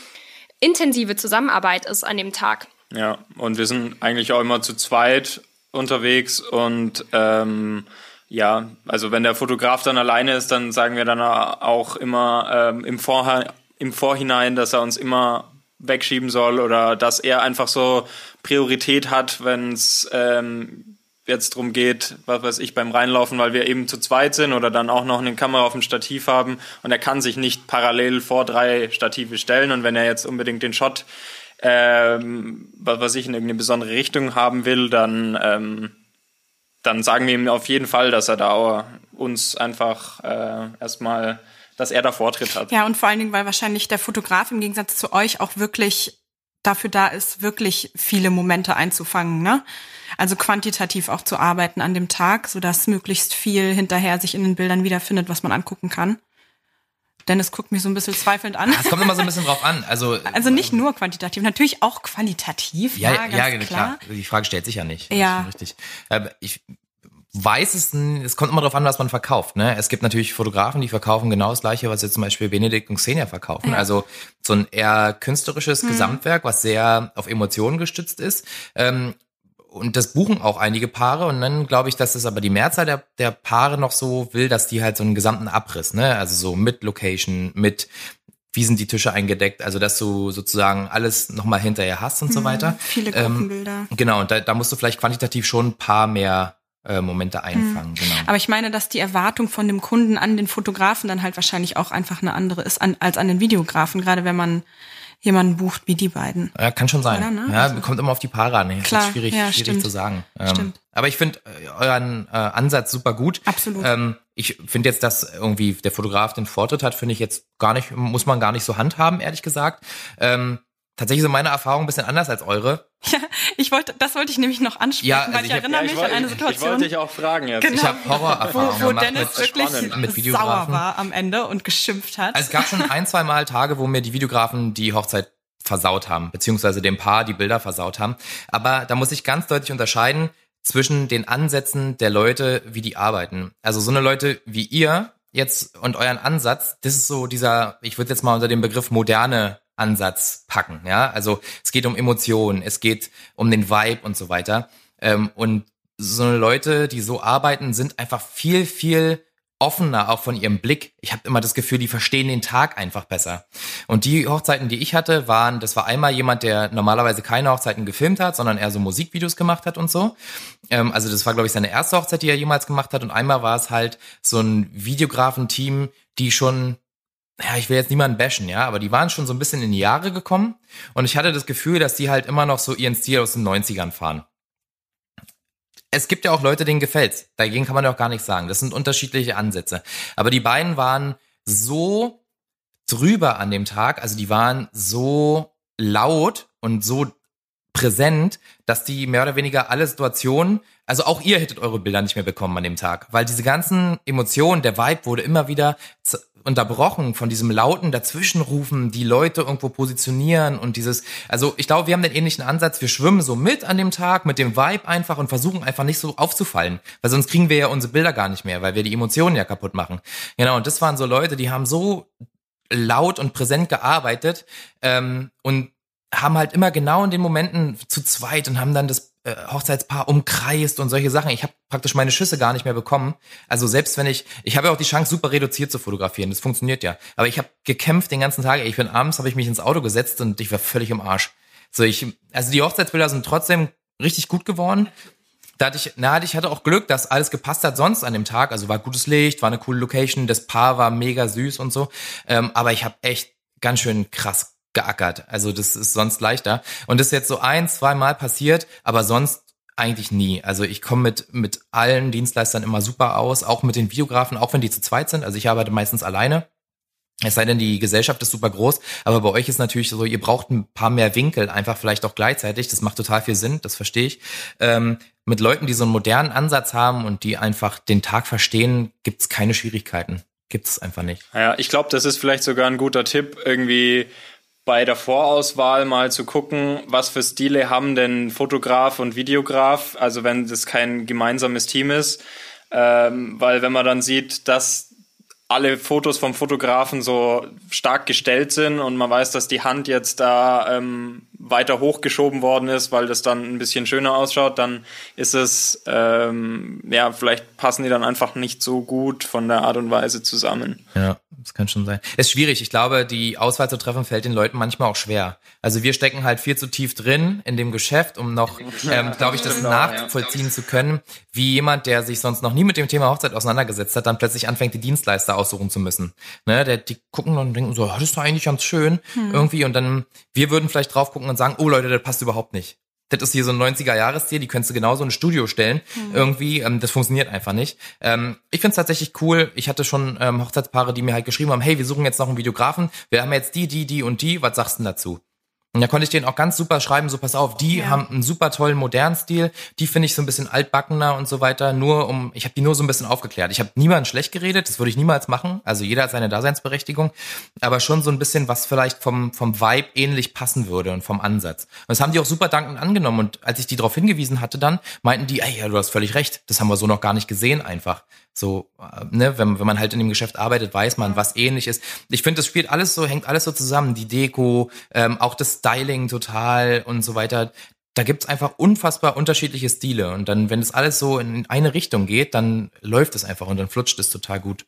intensive Zusammenarbeit ist an dem Tag. Ja, und wir sind eigentlich auch immer zu zweit unterwegs und ähm, ja, also wenn der Fotograf dann alleine ist, dann sagen wir dann auch immer ähm, im, Vorher im Vorhinein, dass er uns immer wegschieben soll oder dass er einfach so Priorität hat, wenn es ähm, jetzt drum geht, was weiß ich, beim Reinlaufen, weil wir eben zu zweit sind oder dann auch noch eine Kamera auf dem Stativ haben und er kann sich nicht parallel vor drei Stative stellen und wenn er jetzt unbedingt den Shot, ähm, was weiß ich, in irgendeine besondere Richtung haben will, dann, ähm, dann sagen wir ihm auf jeden Fall, dass er da uns einfach äh, erstmal dass er da Vortritt hat. Ja, und vor allen Dingen, weil wahrscheinlich der Fotograf im Gegensatz zu euch auch wirklich dafür da ist, wirklich viele Momente einzufangen, ne? Also quantitativ auch zu arbeiten an dem Tag, sodass möglichst viel hinterher sich in den Bildern wiederfindet, was man angucken kann. Dennis guckt mich so ein bisschen zweifelnd an. Es kommt immer so ein bisschen drauf an. Also, also nicht nur quantitativ, natürlich auch qualitativ. Ja, ja, ja klar. klar. Die Frage stellt sich ja nicht. Ja. Richtig. Ich weiß es, es kommt immer darauf an, was man verkauft. Ne? Es gibt natürlich Fotografen, die verkaufen genau das Gleiche, was jetzt zum Beispiel Benedikt und Xenia verkaufen. Ja. Also so ein eher künstlerisches mhm. Gesamtwerk, was sehr auf Emotionen gestützt ist. Ähm, und das buchen auch einige Paare und dann glaube ich, dass es aber die Mehrzahl der, der Paare noch so will, dass die halt so einen gesamten Abriss, ne, also so mit Location, mit wie sind die Tische eingedeckt, also dass du sozusagen alles nochmal hinterher hast und mhm, so weiter. Viele Gruppenbilder. Ähm, genau, und da, da musst du vielleicht quantitativ schon ein paar mehr äh, Momente einfangen. Mhm. Genau. Aber ich meine, dass die Erwartung von dem Kunden an den Fotografen dann halt wahrscheinlich auch einfach eine andere ist an, als an den Videografen, gerade wenn man jemanden bucht wie die beiden. Ja, kann schon sein. Oder, ne? Ja, also, kommt immer auf die Paare an. Klar, ist schwierig, ja, schwierig zu sagen. Ähm, stimmt. Aber ich finde äh, euren äh, Ansatz super gut. Absolut. Ähm, ich finde jetzt, dass irgendwie der Fotograf den Vortritt hat, finde ich jetzt gar nicht, muss man gar nicht so handhaben, ehrlich gesagt. Ähm, tatsächlich so meine Erfahrung ein bisschen anders als eure. Ja, ich wollte, das wollte ich nämlich noch ansprechen, ja, also weil ich, ich hab, erinnere ja, ich mich wollte, an eine Situation. Ich wollte dich auch fragen jetzt. Genau, ich habe Horrorerfahrungen wo, wo Dennis mit, wirklich mit sauer war am Ende und geschimpft hat. Also es gab schon ein, zwei Mal Tage, wo mir die Videografen die Hochzeit versaut haben, beziehungsweise dem Paar die Bilder versaut haben. Aber da muss ich ganz deutlich unterscheiden zwischen den Ansätzen der Leute, wie die arbeiten. Also so eine Leute wie ihr jetzt und euren Ansatz, das ist so dieser, ich würde jetzt mal unter dem Begriff moderne Ansatz packen. Ja, also es geht um Emotionen, es geht um den Vibe und so weiter. Ähm, und so Leute, die so arbeiten, sind einfach viel, viel offener auch von ihrem Blick. Ich habe immer das Gefühl, die verstehen den Tag einfach besser. Und die Hochzeiten, die ich hatte, waren, das war einmal jemand, der normalerweise keine Hochzeiten gefilmt hat, sondern eher so Musikvideos gemacht hat und so. Ähm, also das war, glaube ich, seine erste Hochzeit, die er jemals gemacht hat. Und einmal war es halt so ein Videografenteam, die schon ja, ich will jetzt niemanden bashen, ja, aber die waren schon so ein bisschen in die Jahre gekommen und ich hatte das Gefühl, dass die halt immer noch so ihren Stil aus den 90ern fahren. Es gibt ja auch Leute, denen gefällt's. Dagegen kann man ja auch gar nichts sagen. Das sind unterschiedliche Ansätze. Aber die beiden waren so drüber an dem Tag, also die waren so laut und so präsent, dass die mehr oder weniger alle Situationen, also auch ihr hättet eure Bilder nicht mehr bekommen an dem Tag, weil diese ganzen Emotionen, der Vibe wurde immer wieder unterbrochen von diesem lauten Dazwischenrufen, die Leute irgendwo positionieren und dieses, also ich glaube, wir haben den ähnlichen Ansatz, wir schwimmen so mit an dem Tag, mit dem Vibe einfach und versuchen einfach nicht so aufzufallen, weil sonst kriegen wir ja unsere Bilder gar nicht mehr, weil wir die Emotionen ja kaputt machen. Genau, und das waren so Leute, die haben so laut und präsent gearbeitet ähm, und haben halt immer genau in den Momenten zu zweit und haben dann das äh, Hochzeitspaar umkreist und solche Sachen. Ich habe praktisch meine Schüsse gar nicht mehr bekommen. Also selbst wenn ich, ich habe ja auch die Chance, super reduziert zu fotografieren. Das funktioniert ja. Aber ich habe gekämpft den ganzen Tag. Ich bin abends, habe ich mich ins Auto gesetzt und ich war völlig im Arsch. So ich, also die Hochzeitsbilder sind trotzdem richtig gut geworden. Da hatte ich, na, ich hatte auch Glück, dass alles gepasst hat sonst an dem Tag. Also war gutes Licht, war eine coole Location, das Paar war mega süß und so. Ähm, aber ich habe echt ganz schön krass geackert. Also das ist sonst leichter. Und das ist jetzt so ein, zwei Mal passiert, aber sonst eigentlich nie. Also ich komme mit, mit allen Dienstleistern immer super aus, auch mit den Videografen, auch wenn die zu zweit sind. Also ich arbeite meistens alleine. Es sei denn, die Gesellschaft ist super groß, aber bei euch ist natürlich so, ihr braucht ein paar mehr Winkel, einfach vielleicht auch gleichzeitig. Das macht total viel Sinn, das verstehe ich. Ähm, mit Leuten, die so einen modernen Ansatz haben und die einfach den Tag verstehen, gibt's keine Schwierigkeiten. Gibt es einfach nicht. Ja, ich glaube, das ist vielleicht sogar ein guter Tipp, irgendwie bei der Vorauswahl mal zu gucken, was für Stile haben denn Fotograf und Videograf, also wenn das kein gemeinsames Team ist. Ähm, weil wenn man dann sieht, dass alle Fotos vom Fotografen so stark gestellt sind und man weiß, dass die Hand jetzt da ähm, weiter hochgeschoben worden ist, weil das dann ein bisschen schöner ausschaut, dann ist es, ähm, ja, vielleicht passen die dann einfach nicht so gut von der Art und Weise zusammen. Ja, das kann schon sein. Ist schwierig. Ich glaube, die Auswahl zu treffen fällt den Leuten manchmal auch schwer. Also wir stecken halt viel zu tief drin in dem Geschäft, um noch, ähm, glaube ich, das nachvollziehen zu können, wie jemand, der sich sonst noch nie mit dem Thema Hochzeit auseinandergesetzt hat, dann plötzlich anfängt, die Dienstleister aussuchen zu müssen. Ne, der, die gucken und denken so, das ist doch eigentlich ganz schön hm. irgendwie und dann, wir würden vielleicht drauf gucken und sagen, oh Leute, das passt überhaupt nicht. Das ist hier so ein 90er-Jahres-Stil, die könntest du genauso in ein Studio stellen. Mhm. Irgendwie, ähm, das funktioniert einfach nicht. Ähm, ich finde es tatsächlich cool. Ich hatte schon ähm, Hochzeitspaare, die mir halt geschrieben haben, hey, wir suchen jetzt noch einen Videografen. Wir haben jetzt die, die, die und die. Was sagst du denn dazu? Und da konnte ich denen auch ganz super schreiben, so pass auf, die ja. haben einen super tollen modernen Stil, die finde ich so ein bisschen altbackener und so weiter, nur um, ich habe die nur so ein bisschen aufgeklärt. Ich habe niemanden schlecht geredet, das würde ich niemals machen, also jeder hat seine Daseinsberechtigung, aber schon so ein bisschen, was vielleicht vom, vom Vibe ähnlich passen würde und vom Ansatz. Und das haben die auch super dankend angenommen und als ich die darauf hingewiesen hatte dann, meinten die, ey, ja, du hast völlig recht, das haben wir so noch gar nicht gesehen einfach. So, äh, ne, wenn, wenn man halt in dem Geschäft arbeitet, weiß man, was ähnlich ist. Ich finde, das spielt alles so, hängt alles so zusammen. Die Deko, ähm, auch das Styling total und so weiter. Da gibt's einfach unfassbar unterschiedliche Stile. Und dann, wenn das alles so in eine Richtung geht, dann läuft es einfach und dann flutscht es total gut.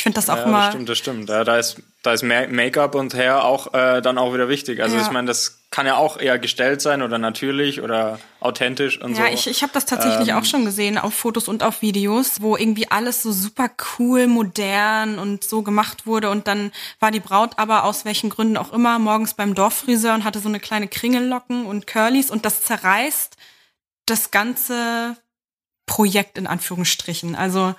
Ich finde das auch ja, immer. Das stimmt, das stimmt. Ja, da ist, da ist Make-up und Hair auch äh, dann auch wieder wichtig. Also ja. ich meine, das kann ja auch eher gestellt sein oder natürlich oder authentisch und ja, so. Ja, ich, ich habe das tatsächlich ähm, auch schon gesehen auf Fotos und auf Videos, wo irgendwie alles so super cool, modern und so gemacht wurde. Und dann war die Braut aber aus welchen Gründen auch immer morgens beim Dorffriseur und hatte so eine kleine Kringellocken und Curlys und das zerreißt das ganze Projekt in Anführungsstrichen. Also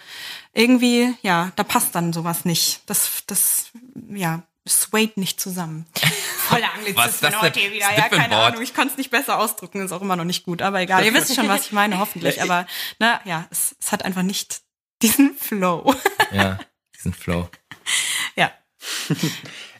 irgendwie, ja, da passt dann sowas nicht. Das, das, ja, swayed nicht zusammen. Voller Anglizismen heute hier wieder. Ja, keine Ahnung, ich kann es nicht besser ausdrücken, ist auch immer noch nicht gut. Aber egal, ihr wisst schon, was ich meine, hoffentlich. Aber na ja, es, es hat einfach nicht diesen Flow. ja, diesen Flow. Ja.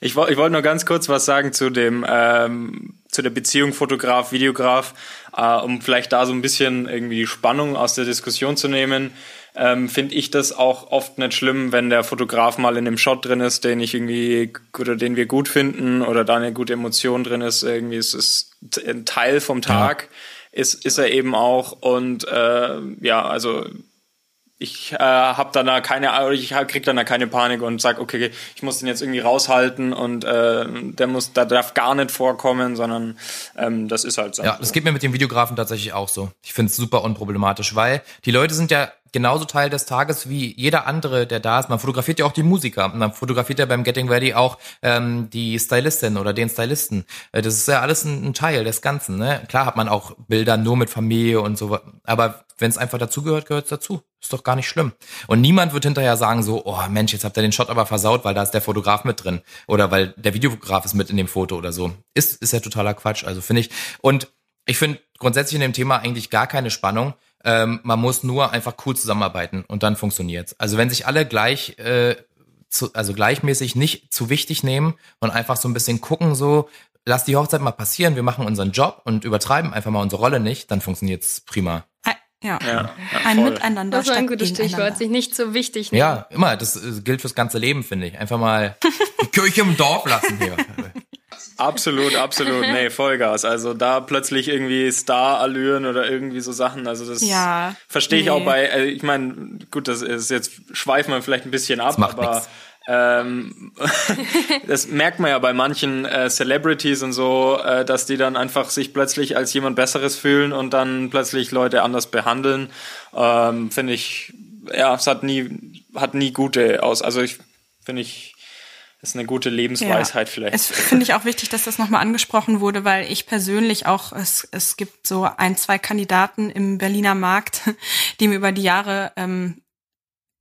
Ich, ich wollte nur ganz kurz was sagen zu dem ähm, zu der Beziehung Fotograf Videograf, äh, um vielleicht da so ein bisschen irgendwie die Spannung aus der Diskussion zu nehmen. Ähm, Finde ich das auch oft nicht schlimm, wenn der Fotograf mal in einem Shot drin ist, den ich irgendwie oder den wir gut finden oder da eine gute Emotion drin ist. Irgendwie ist es ein Teil vom Tag. Ja. Ist, ist er eben auch und äh, ja, also ich äh, habe dann da keine, ich krieg dann da keine Panik und sag, okay, ich muss den jetzt irgendwie raushalten und äh, der muss, da darf gar nicht vorkommen, sondern ähm, das ist halt so. Ja, das geht mir mit dem Videografen tatsächlich auch so. Ich finde es super unproblematisch, weil die Leute sind ja genauso Teil des Tages wie jeder andere, der da ist. Man fotografiert ja auch die Musiker. Man fotografiert ja beim Getting Ready auch ähm, die Stylistin oder den Stylisten. Äh, das ist ja alles ein, ein, Teil des Ganzen. Ne? Klar hat man auch Bilder nur mit Familie und so, aber wenn es einfach dazugehört, gehört es dazu. Ist doch gar nicht schlimm. Und niemand wird hinterher sagen so, oh Mensch, jetzt habt ihr den Shot aber versaut, weil da ist der Fotograf mit drin oder weil der Videograf ist mit in dem Foto oder so. Ist ist ja totaler Quatsch. Also finde ich. Und ich finde grundsätzlich in dem Thema eigentlich gar keine Spannung. Ähm, man muss nur einfach cool zusammenarbeiten und dann funktioniert's. Also wenn sich alle gleich, äh, zu, also gleichmäßig nicht zu wichtig nehmen und einfach so ein bisschen gucken, so, lass die Hochzeit mal passieren, wir machen unseren Job und übertreiben einfach mal unsere Rolle nicht, dann funktioniert's prima. Ja, ja ein voll. Miteinander. Das war ein gutes Stichwort, sich nicht so wichtig nehmen. Ja, immer. Das äh, gilt fürs ganze Leben, finde ich. Einfach mal die Kirche im Dorf lassen hier. Absolut, absolut. Nee, Vollgas. Also da plötzlich irgendwie Star-Allüren oder irgendwie so Sachen. Also das ja, verstehe ich nee. auch bei, äh, ich meine, gut, das ist jetzt schweifen wir vielleicht ein bisschen ab, aber ähm, das merkt man ja bei manchen äh, Celebrities und so, äh, dass die dann einfach sich plötzlich als jemand Besseres fühlen und dann plötzlich Leute anders behandeln. Ähm, finde ich, ja, es hat nie, hat nie gute aus. Also ich finde ich das ist eine gute Lebensweisheit ja. vielleicht. Es finde ich auch wichtig, dass das nochmal angesprochen wurde, weil ich persönlich auch, es, es gibt so ein, zwei Kandidaten im Berliner Markt, die mir über die Jahre ähm,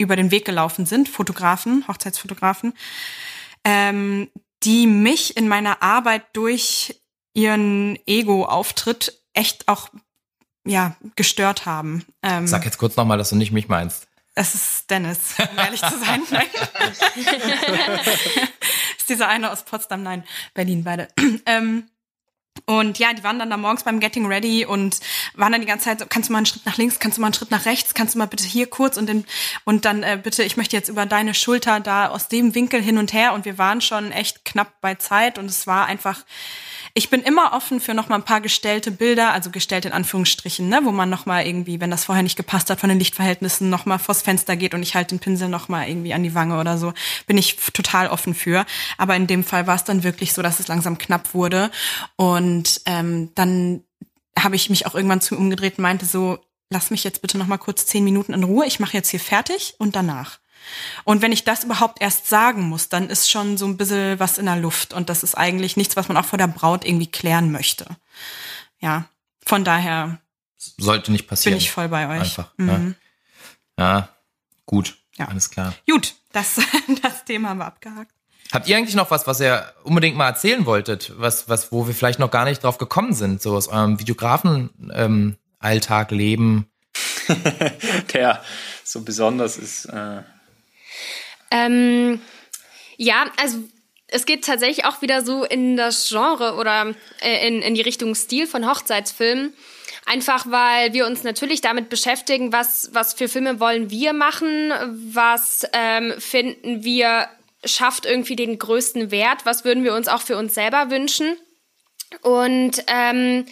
über den Weg gelaufen sind, Fotografen, Hochzeitsfotografen, ähm, die mich in meiner Arbeit durch ihren Ego-Auftritt echt auch ja gestört haben. Ähm, Sag jetzt kurz nochmal, dass du nicht mich meinst. Es ist Dennis, um ehrlich zu sein. Nein. ist dieser eine aus Potsdam, nein, Berlin beide. ähm, und ja, die waren dann da morgens beim Getting Ready und waren dann die ganze Zeit so, kannst du mal einen Schritt nach links, kannst du mal einen Schritt nach rechts, kannst du mal bitte hier kurz und dann, und dann äh, bitte, ich möchte jetzt über deine Schulter da aus dem Winkel hin und her. Und wir waren schon echt knapp bei Zeit und es war einfach, ich bin immer offen für noch mal ein paar gestellte Bilder, also gestellt in Anführungsstrichen, ne, wo man noch mal irgendwie, wenn das vorher nicht gepasst hat von den Lichtverhältnissen, noch mal vors Fenster geht und ich halte den Pinsel noch mal irgendwie an die Wange oder so, bin ich total offen für. Aber in dem Fall war es dann wirklich so, dass es langsam knapp wurde und ähm, dann habe ich mich auch irgendwann zu umgedreht und meinte so, lass mich jetzt bitte noch mal kurz zehn Minuten in Ruhe, ich mache jetzt hier fertig und danach. Und wenn ich das überhaupt erst sagen muss, dann ist schon so ein bisschen was in der Luft. Und das ist eigentlich nichts, was man auch vor der Braut irgendwie klären möchte. Ja, von daher. Sollte nicht passieren. Bin ich voll bei euch. Einfach. Mhm. Ja. ja, gut. Ja. Alles klar. Gut, das, das Thema haben wir abgehakt. Habt ihr eigentlich noch was, was ihr unbedingt mal erzählen wolltet, was, was, wo wir vielleicht noch gar nicht drauf gekommen sind, so aus eurem Videografen ähm, Alltag, Leben? Der so besonders ist. Äh ähm, ja, also es geht tatsächlich auch wieder so in das Genre oder äh, in, in die Richtung Stil von Hochzeitsfilmen. Einfach weil wir uns natürlich damit beschäftigen, was, was für Filme wollen wir machen, was ähm, finden wir schafft irgendwie den größten Wert, was würden wir uns auch für uns selber wünschen. Und ähm,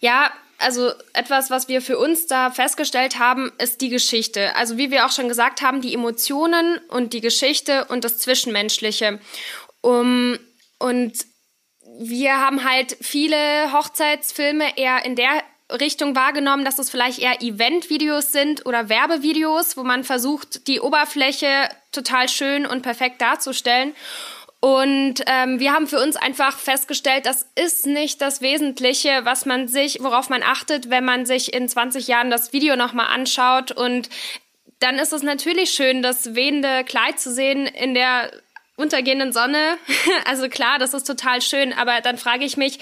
ja, also etwas, was wir für uns da festgestellt haben, ist die Geschichte. Also wie wir auch schon gesagt haben, die Emotionen und die Geschichte und das Zwischenmenschliche. Um, und wir haben halt viele Hochzeitsfilme eher in der Richtung wahrgenommen, dass es vielleicht eher Event-Videos sind oder Werbevideos, wo man versucht, die Oberfläche total schön und perfekt darzustellen. Und ähm, wir haben für uns einfach festgestellt, das ist nicht das Wesentliche, was man sich, worauf man achtet, wenn man sich in 20 Jahren das Video nochmal anschaut. Und dann ist es natürlich schön, das wehende Kleid zu sehen in der untergehenden Sonne. also klar, das ist total schön. Aber dann frage ich mich,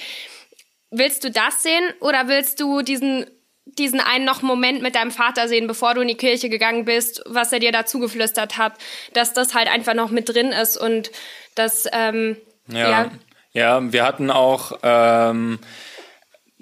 willst du das sehen oder willst du diesen diesen einen noch Moment mit deinem Vater sehen, bevor du in die Kirche gegangen bist, was er dir dazu geflüstert hat, dass das halt einfach noch mit drin ist und das, ähm, ja. ja. Ja, wir hatten auch ähm,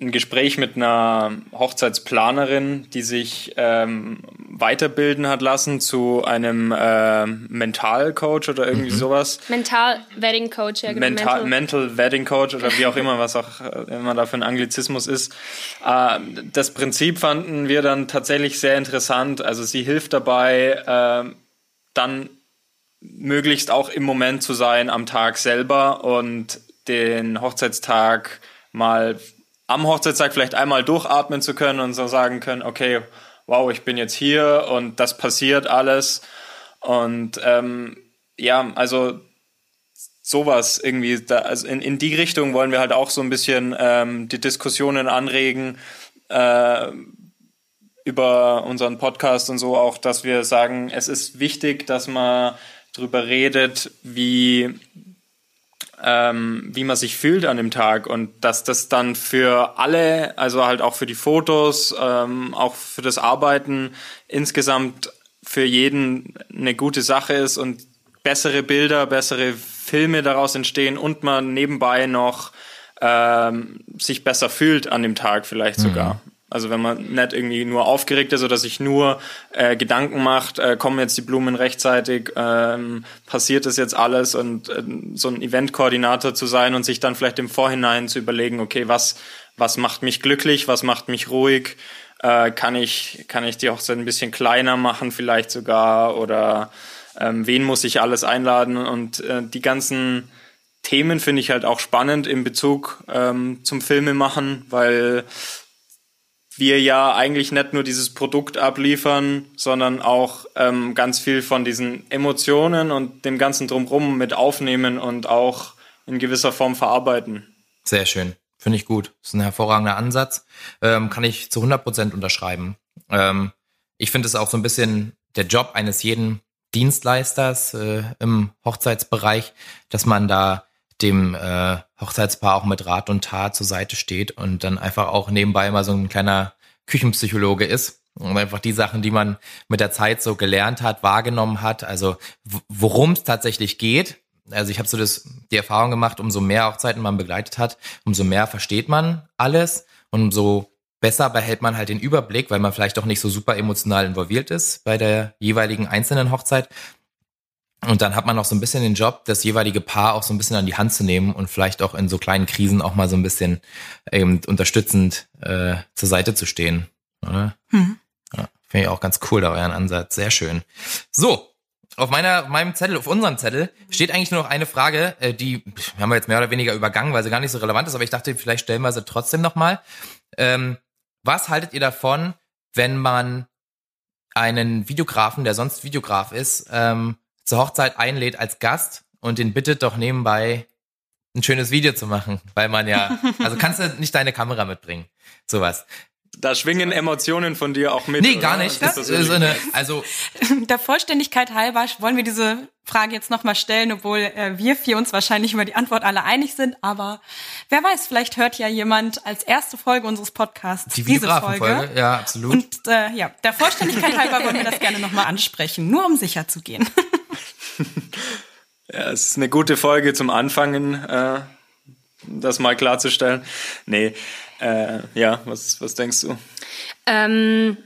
ein Gespräch mit einer Hochzeitsplanerin, die sich ähm, weiterbilden hat lassen zu einem äh, Mentalcoach oder irgendwie mhm. sowas. Mental Wedding Coach, ja genau. Mental, Mental Wedding Coach oder wie auch immer, was auch immer da für ein Anglizismus ist. Äh, das Prinzip fanden wir dann tatsächlich sehr interessant. Also sie hilft dabei, äh, dann möglichst auch im Moment zu sein am Tag selber und den Hochzeitstag mal am Hochzeitstag vielleicht einmal durchatmen zu können und so sagen können, okay, wow, ich bin jetzt hier und das passiert alles. Und ähm, ja, also sowas irgendwie, da, also in, in die Richtung wollen wir halt auch so ein bisschen ähm, die Diskussionen anregen äh, über unseren Podcast und so auch, dass wir sagen, es ist wichtig, dass man drüber redet, wie, ähm, wie man sich fühlt an dem Tag und dass das dann für alle, also halt auch für die Fotos, ähm, auch für das Arbeiten insgesamt für jeden eine gute Sache ist und bessere Bilder, bessere Filme daraus entstehen und man nebenbei noch ähm, sich besser fühlt an dem Tag vielleicht sogar. Mhm. Also wenn man nicht irgendwie nur aufgeregt ist oder sich nur äh, Gedanken macht, äh, kommen jetzt die Blumen rechtzeitig, ähm, passiert das jetzt alles und äh, so ein Eventkoordinator zu sein und sich dann vielleicht im Vorhinein zu überlegen, okay, was, was macht mich glücklich, was macht mich ruhig, äh, kann ich, kann ich die Hochzeit ein bisschen kleiner machen vielleicht sogar oder ähm, wen muss ich alles einladen? Und äh, die ganzen Themen finde ich halt auch spannend in Bezug ähm, zum Filme machen, weil wir ja eigentlich nicht nur dieses Produkt abliefern, sondern auch ähm, ganz viel von diesen Emotionen und dem ganzen drumherum mit aufnehmen und auch in gewisser Form verarbeiten. Sehr schön. Finde ich gut. Das ist ein hervorragender Ansatz. Ähm, kann ich zu 100 Prozent unterschreiben. Ähm, ich finde es auch so ein bisschen der Job eines jeden Dienstleisters äh, im Hochzeitsbereich, dass man da dem äh, Hochzeitspaar auch mit Rat und Tat zur Seite steht und dann einfach auch nebenbei mal so ein kleiner Küchenpsychologe ist und einfach die Sachen, die man mit der Zeit so gelernt hat, wahrgenommen hat, also worum es tatsächlich geht. Also ich habe so das die Erfahrung gemacht, umso mehr Hochzeiten man begleitet hat, umso mehr versteht man alles und umso besser behält man halt den Überblick, weil man vielleicht auch nicht so super emotional involviert ist bei der jeweiligen einzelnen Hochzeit Und dann hat man noch so ein bisschen den Job, das jeweilige Paar auch so ein bisschen an die Hand zu nehmen und vielleicht auch in so kleinen Krisen auch mal so ein bisschen eben unterstützend äh, zur Seite zu stehen. Oder? Mhm. Ja, Finde ich auch ganz cool, da euren Ansatz. Sehr schön. So, auf meiner, meinem Zettel, auf unserem Zettel steht eigentlich nur noch eine Frage, äh, die haben wir jetzt mehr oder weniger übergangen, weil sie gar nicht so relevant ist, aber ich dachte, vielleicht stellen wir sie trotzdem nochmal. Ähm, was haltet ihr davon, wenn man einen Videografen, der sonst Videograf ist, ähm, zur Hochzeit einlädt als Gast und den bittet doch nebenbei ein schönes Video zu machen, weil man ja, also kannst du nicht deine Kamera mitbringen, sowas. Da schwingen Emotionen von dir auch mit. Nee, gar nicht. Das ist so eine, also der Vollständigkeit halber wollen wir diese Frage jetzt nochmal stellen, obwohl äh, wir vier uns wahrscheinlich über die Antwort alle einig sind. Aber wer weiß, vielleicht hört ja jemand als erste Folge unseres Podcasts die diese Folge. Folge. Ja, absolut. Und äh, ja, der Vollständigkeit halber wollen wir das gerne nochmal ansprechen, nur um sicher zu gehen. ja, es ist eine gute Folge zum Anfangen, äh, das mal klarzustellen. Nee, äh, ja, was, was denkst du? Ähm,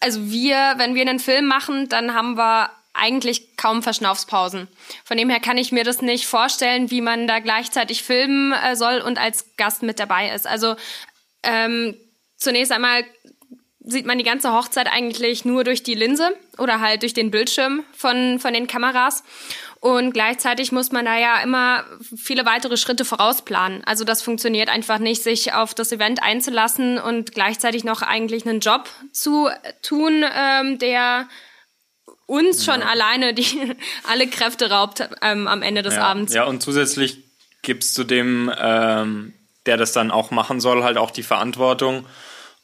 also wir, wenn wir einen Film machen, dann haben wir eigentlich kaum Verschnaufspausen. Von dem her kann ich mir das nicht vorstellen, wie man da gleichzeitig filmen äh, soll und als Gast mit dabei ist. Also ähm, zunächst einmal sieht man die ganze Hochzeit eigentlich nur durch die Linse oder halt durch den Bildschirm von, von den Kameras. Und gleichzeitig muss man da ja immer viele weitere Schritte vorausplanen. Also das funktioniert einfach nicht, sich auf das Event einzulassen und gleichzeitig noch eigentlich einen Job zu tun, ähm, der uns schon ja. alleine die alle Kräfte raubt ähm, am Ende des ja. Abends. Ja, und zusätzlich gibst du dem, ähm, der das dann auch machen soll, halt auch die Verantwortung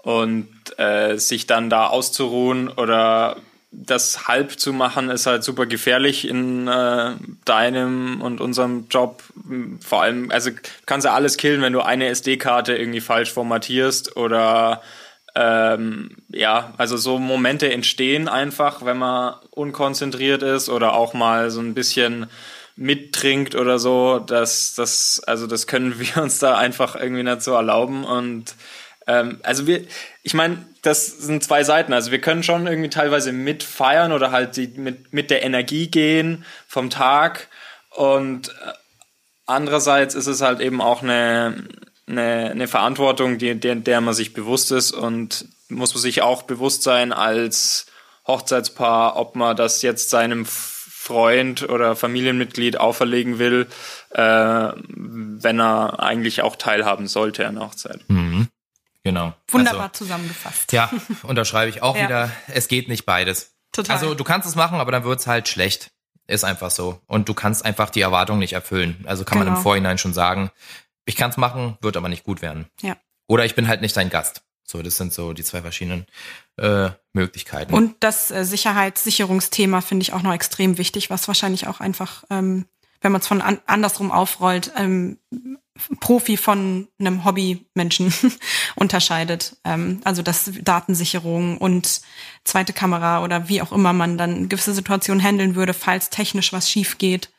und äh, sich dann da auszuruhen oder das halb zu machen ist halt super gefährlich in äh, deinem und unserem Job. Vor allem, also kannst du alles killen, wenn du eine SD-Karte irgendwie falsch formatierst oder ähm, ja, also so Momente entstehen einfach, wenn man unkonzentriert ist oder auch mal so ein bisschen mittrinkt oder so. Das, das, also das können wir uns da einfach irgendwie nicht so erlauben und ähm, also wir, ich meine, das sind zwei Seiten. Also wir können schon irgendwie teilweise mitfeiern oder halt die, mit, mit der Energie gehen vom Tag. Und äh, andererseits ist es halt eben auch eine, eine, eine Verantwortung, die, der, der man sich bewusst ist und muss man sich auch bewusst sein als Hochzeitspaar, ob man das jetzt seinem Freund oder Familienmitglied auferlegen will, äh, wenn er eigentlich auch teilhaben sollte an der Hochzeit. Mhm. Genau. Wunderbar also, zusammengefasst. Ja, unterschreibe ich auch ja. wieder. Es geht nicht beides. Total. Also du kannst es machen, aber dann wird's halt schlecht. Ist einfach so. Und du kannst einfach die Erwartung nicht erfüllen. Also kann genau. man im genau. Vorhinein schon sagen, ich kann's machen, wird aber nicht gut werden. Ja. Oder ich bin halt nicht dein Gast. So, das sind so die zwei verschiedenen äh, Möglichkeiten. Und das äh, Sicherheitssicherungsthema finde ich auch noch extrem wichtig, was wahrscheinlich auch einfach, ähm, wenn man es von an andersrum aufrollt, ähm, Profi von einem Hobbymenschen unterscheidet. Ähm, also dass Datensicherung und zweite Kamera oder wie auch immer man dann gewisse Situationen handeln würde, falls technisch was schief geht.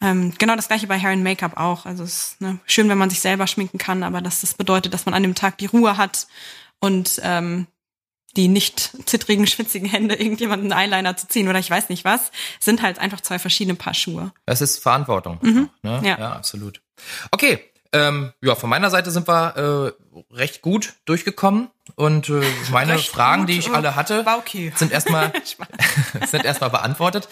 Ähm, genau das gleiche bei Hair and Make-up auch. Also es ist ne, schön, wenn man sich selber schminken kann, aber dass das bedeutet, dass man an dem Tag die Ruhe hat und ähm, die nicht zittrigen, schwitzigen Hände, irgendjemanden Eyeliner zu ziehen oder ich weiß nicht was, sind halt einfach zwei verschiedene Paar Schuhe. Es ist Verantwortung. Mhm. Ne? Ja. ja, absolut. Okay, ähm, ja, von meiner Seite sind wir äh, recht gut durchgekommen und äh, meine recht Fragen, gut. die ich alle hatte, okay. sind erstmal sind erstmal beantwortet.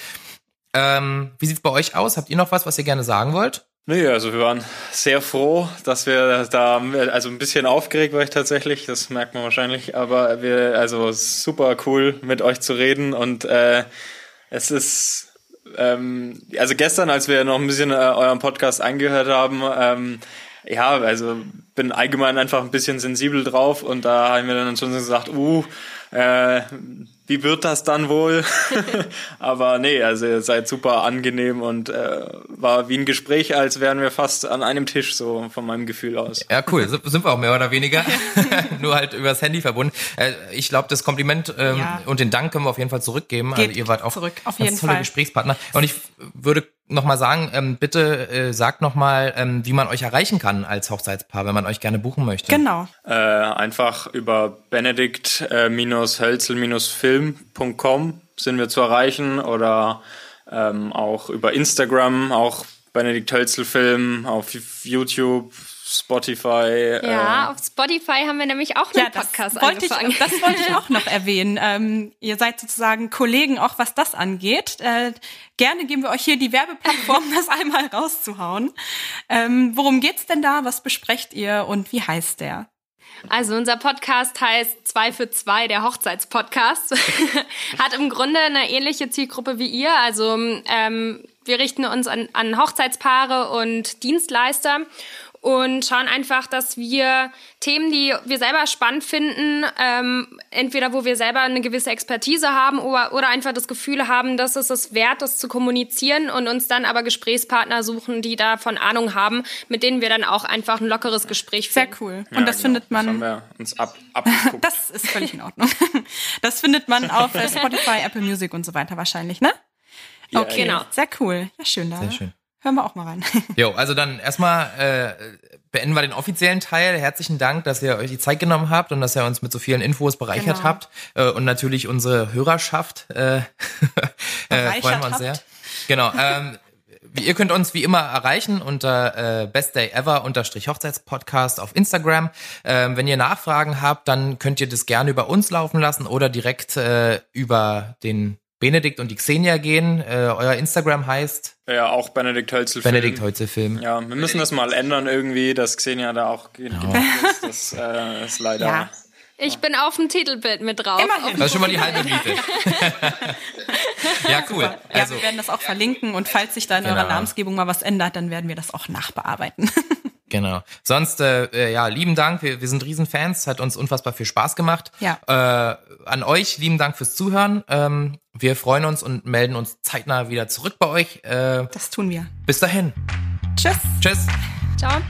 Ähm, wie sieht's bei euch aus? Habt ihr noch was, was ihr gerne sagen wollt? Nee, also wir waren sehr froh, dass wir da, also ein bisschen aufgeregt war ich tatsächlich, das merkt man wahrscheinlich, aber wir, also super cool mit euch zu reden und äh, es ist ähm, also gestern, als wir noch ein bisschen äh, euren Podcast angehört haben, ähm, ja, also bin allgemein einfach ein bisschen sensibel drauf und da haben wir dann schon gesagt, uh, äh, wie wird das dann wohl? Aber nee, also ihr seid super angenehm und äh, war wie ein Gespräch, als wären wir fast an einem Tisch, so von meinem Gefühl aus. Ja, cool. Sind wir auch mehr oder weniger. Nur halt übers Handy verbunden. Äh, ich glaube, das Kompliment ähm, ja. und den Dank können wir auf jeden Fall zurückgeben. Geht also ihr wart auch zurück, auf jeden tolle Fall. Gesprächspartner. Und ich würde nochmal sagen, ähm, bitte äh, sagt nochmal, ähm, wie man euch erreichen kann als Hochzeitspaar, wenn man euch gerne buchen möchte. Genau. Äh, einfach über benedikt-hölzel-film.com sind wir zu erreichen oder ähm, auch über Instagram, auch Benedikt Hölzel Film, auf YouTube, Spotify. Ja, äh, auf Spotify haben wir nämlich auch einen ja, Podcast das wollte angefangen. Ich, das wollte ich auch noch erwähnen. Ähm, ihr seid sozusagen Kollegen, auch was das angeht. Äh, gerne geben wir euch hier die Werbeplattform, das einmal rauszuhauen. Ähm, worum geht's denn da? Was besprecht ihr und wie heißt der? Also unser Podcast heißt 2 für 2, der Hochzeitspodcast. Hat im Grunde eine ähnliche Zielgruppe wie ihr. Also ähm, wir richten uns an, an Hochzeitspaare und Dienstleister und schauen einfach, dass wir Themen, die wir selber spannend finden, ähm, entweder wo wir selber eine gewisse Expertise haben oder, oder einfach das Gefühl haben, dass es es wert ist zu kommunizieren und uns dann aber Gesprächspartner suchen, die davon Ahnung haben, mit denen wir dann auch einfach ein lockeres Gespräch finden. Sehr cool. Und ja, das genau. findet man. Das haben wir uns ab, das ist völlig in Ordnung. Das findet man auf Spotify, Apple Music und so weiter wahrscheinlich, ne? Okay, ja, genau. Sehr cool. Ja, schön da. Sehr schön. Hören wir auch mal rein. Jo, also dann erstmal äh, beenden wir den offiziellen Teil. Herzlichen Dank, dass ihr euch die Zeit genommen habt und dass ihr uns mit so vielen Infos bereichert genau. habt. Äh, und natürlich unsere Hörerschaft äh, äh, freuen wir uns sehr. Genau. Ähm, ihr könnt uns wie immer erreichen unter äh, bestdayever Hochzeitspodcast auf Instagram. Ähm, wenn ihr Nachfragen habt, dann könnt ihr das gerne über uns laufen lassen oder direkt äh, über den Benedikt und die Xenia gehen. Äh, euer Instagram heißt? Ja, auch Benedikt Hölzel Film. Benedikt Hölzel Film. Ja, wir müssen das mal ändern irgendwie, dass Xenia da auch ja. ist. Das äh, ist leider... Ja. Ich bin auf dem Titelbild mit drauf. Immerhin. Das ist schon mal die halbe Miete. ja, cool. Ja, also, wir werden das auch verlinken und falls sich da in genau. eurer Namensgebung mal was ändert, dann werden wir das auch nachbearbeiten. Genau. Sonst, äh, äh, ja, lieben Dank. Wir, wir sind Riesenfans. Hat uns unfassbar viel Spaß gemacht. Ja. Äh, an euch lieben Dank fürs Zuhören. Ähm, wir freuen uns und melden uns zeitnah wieder zurück bei euch. Äh, das tun wir. Bis dahin. Tschüss. Tschüss. Ciao.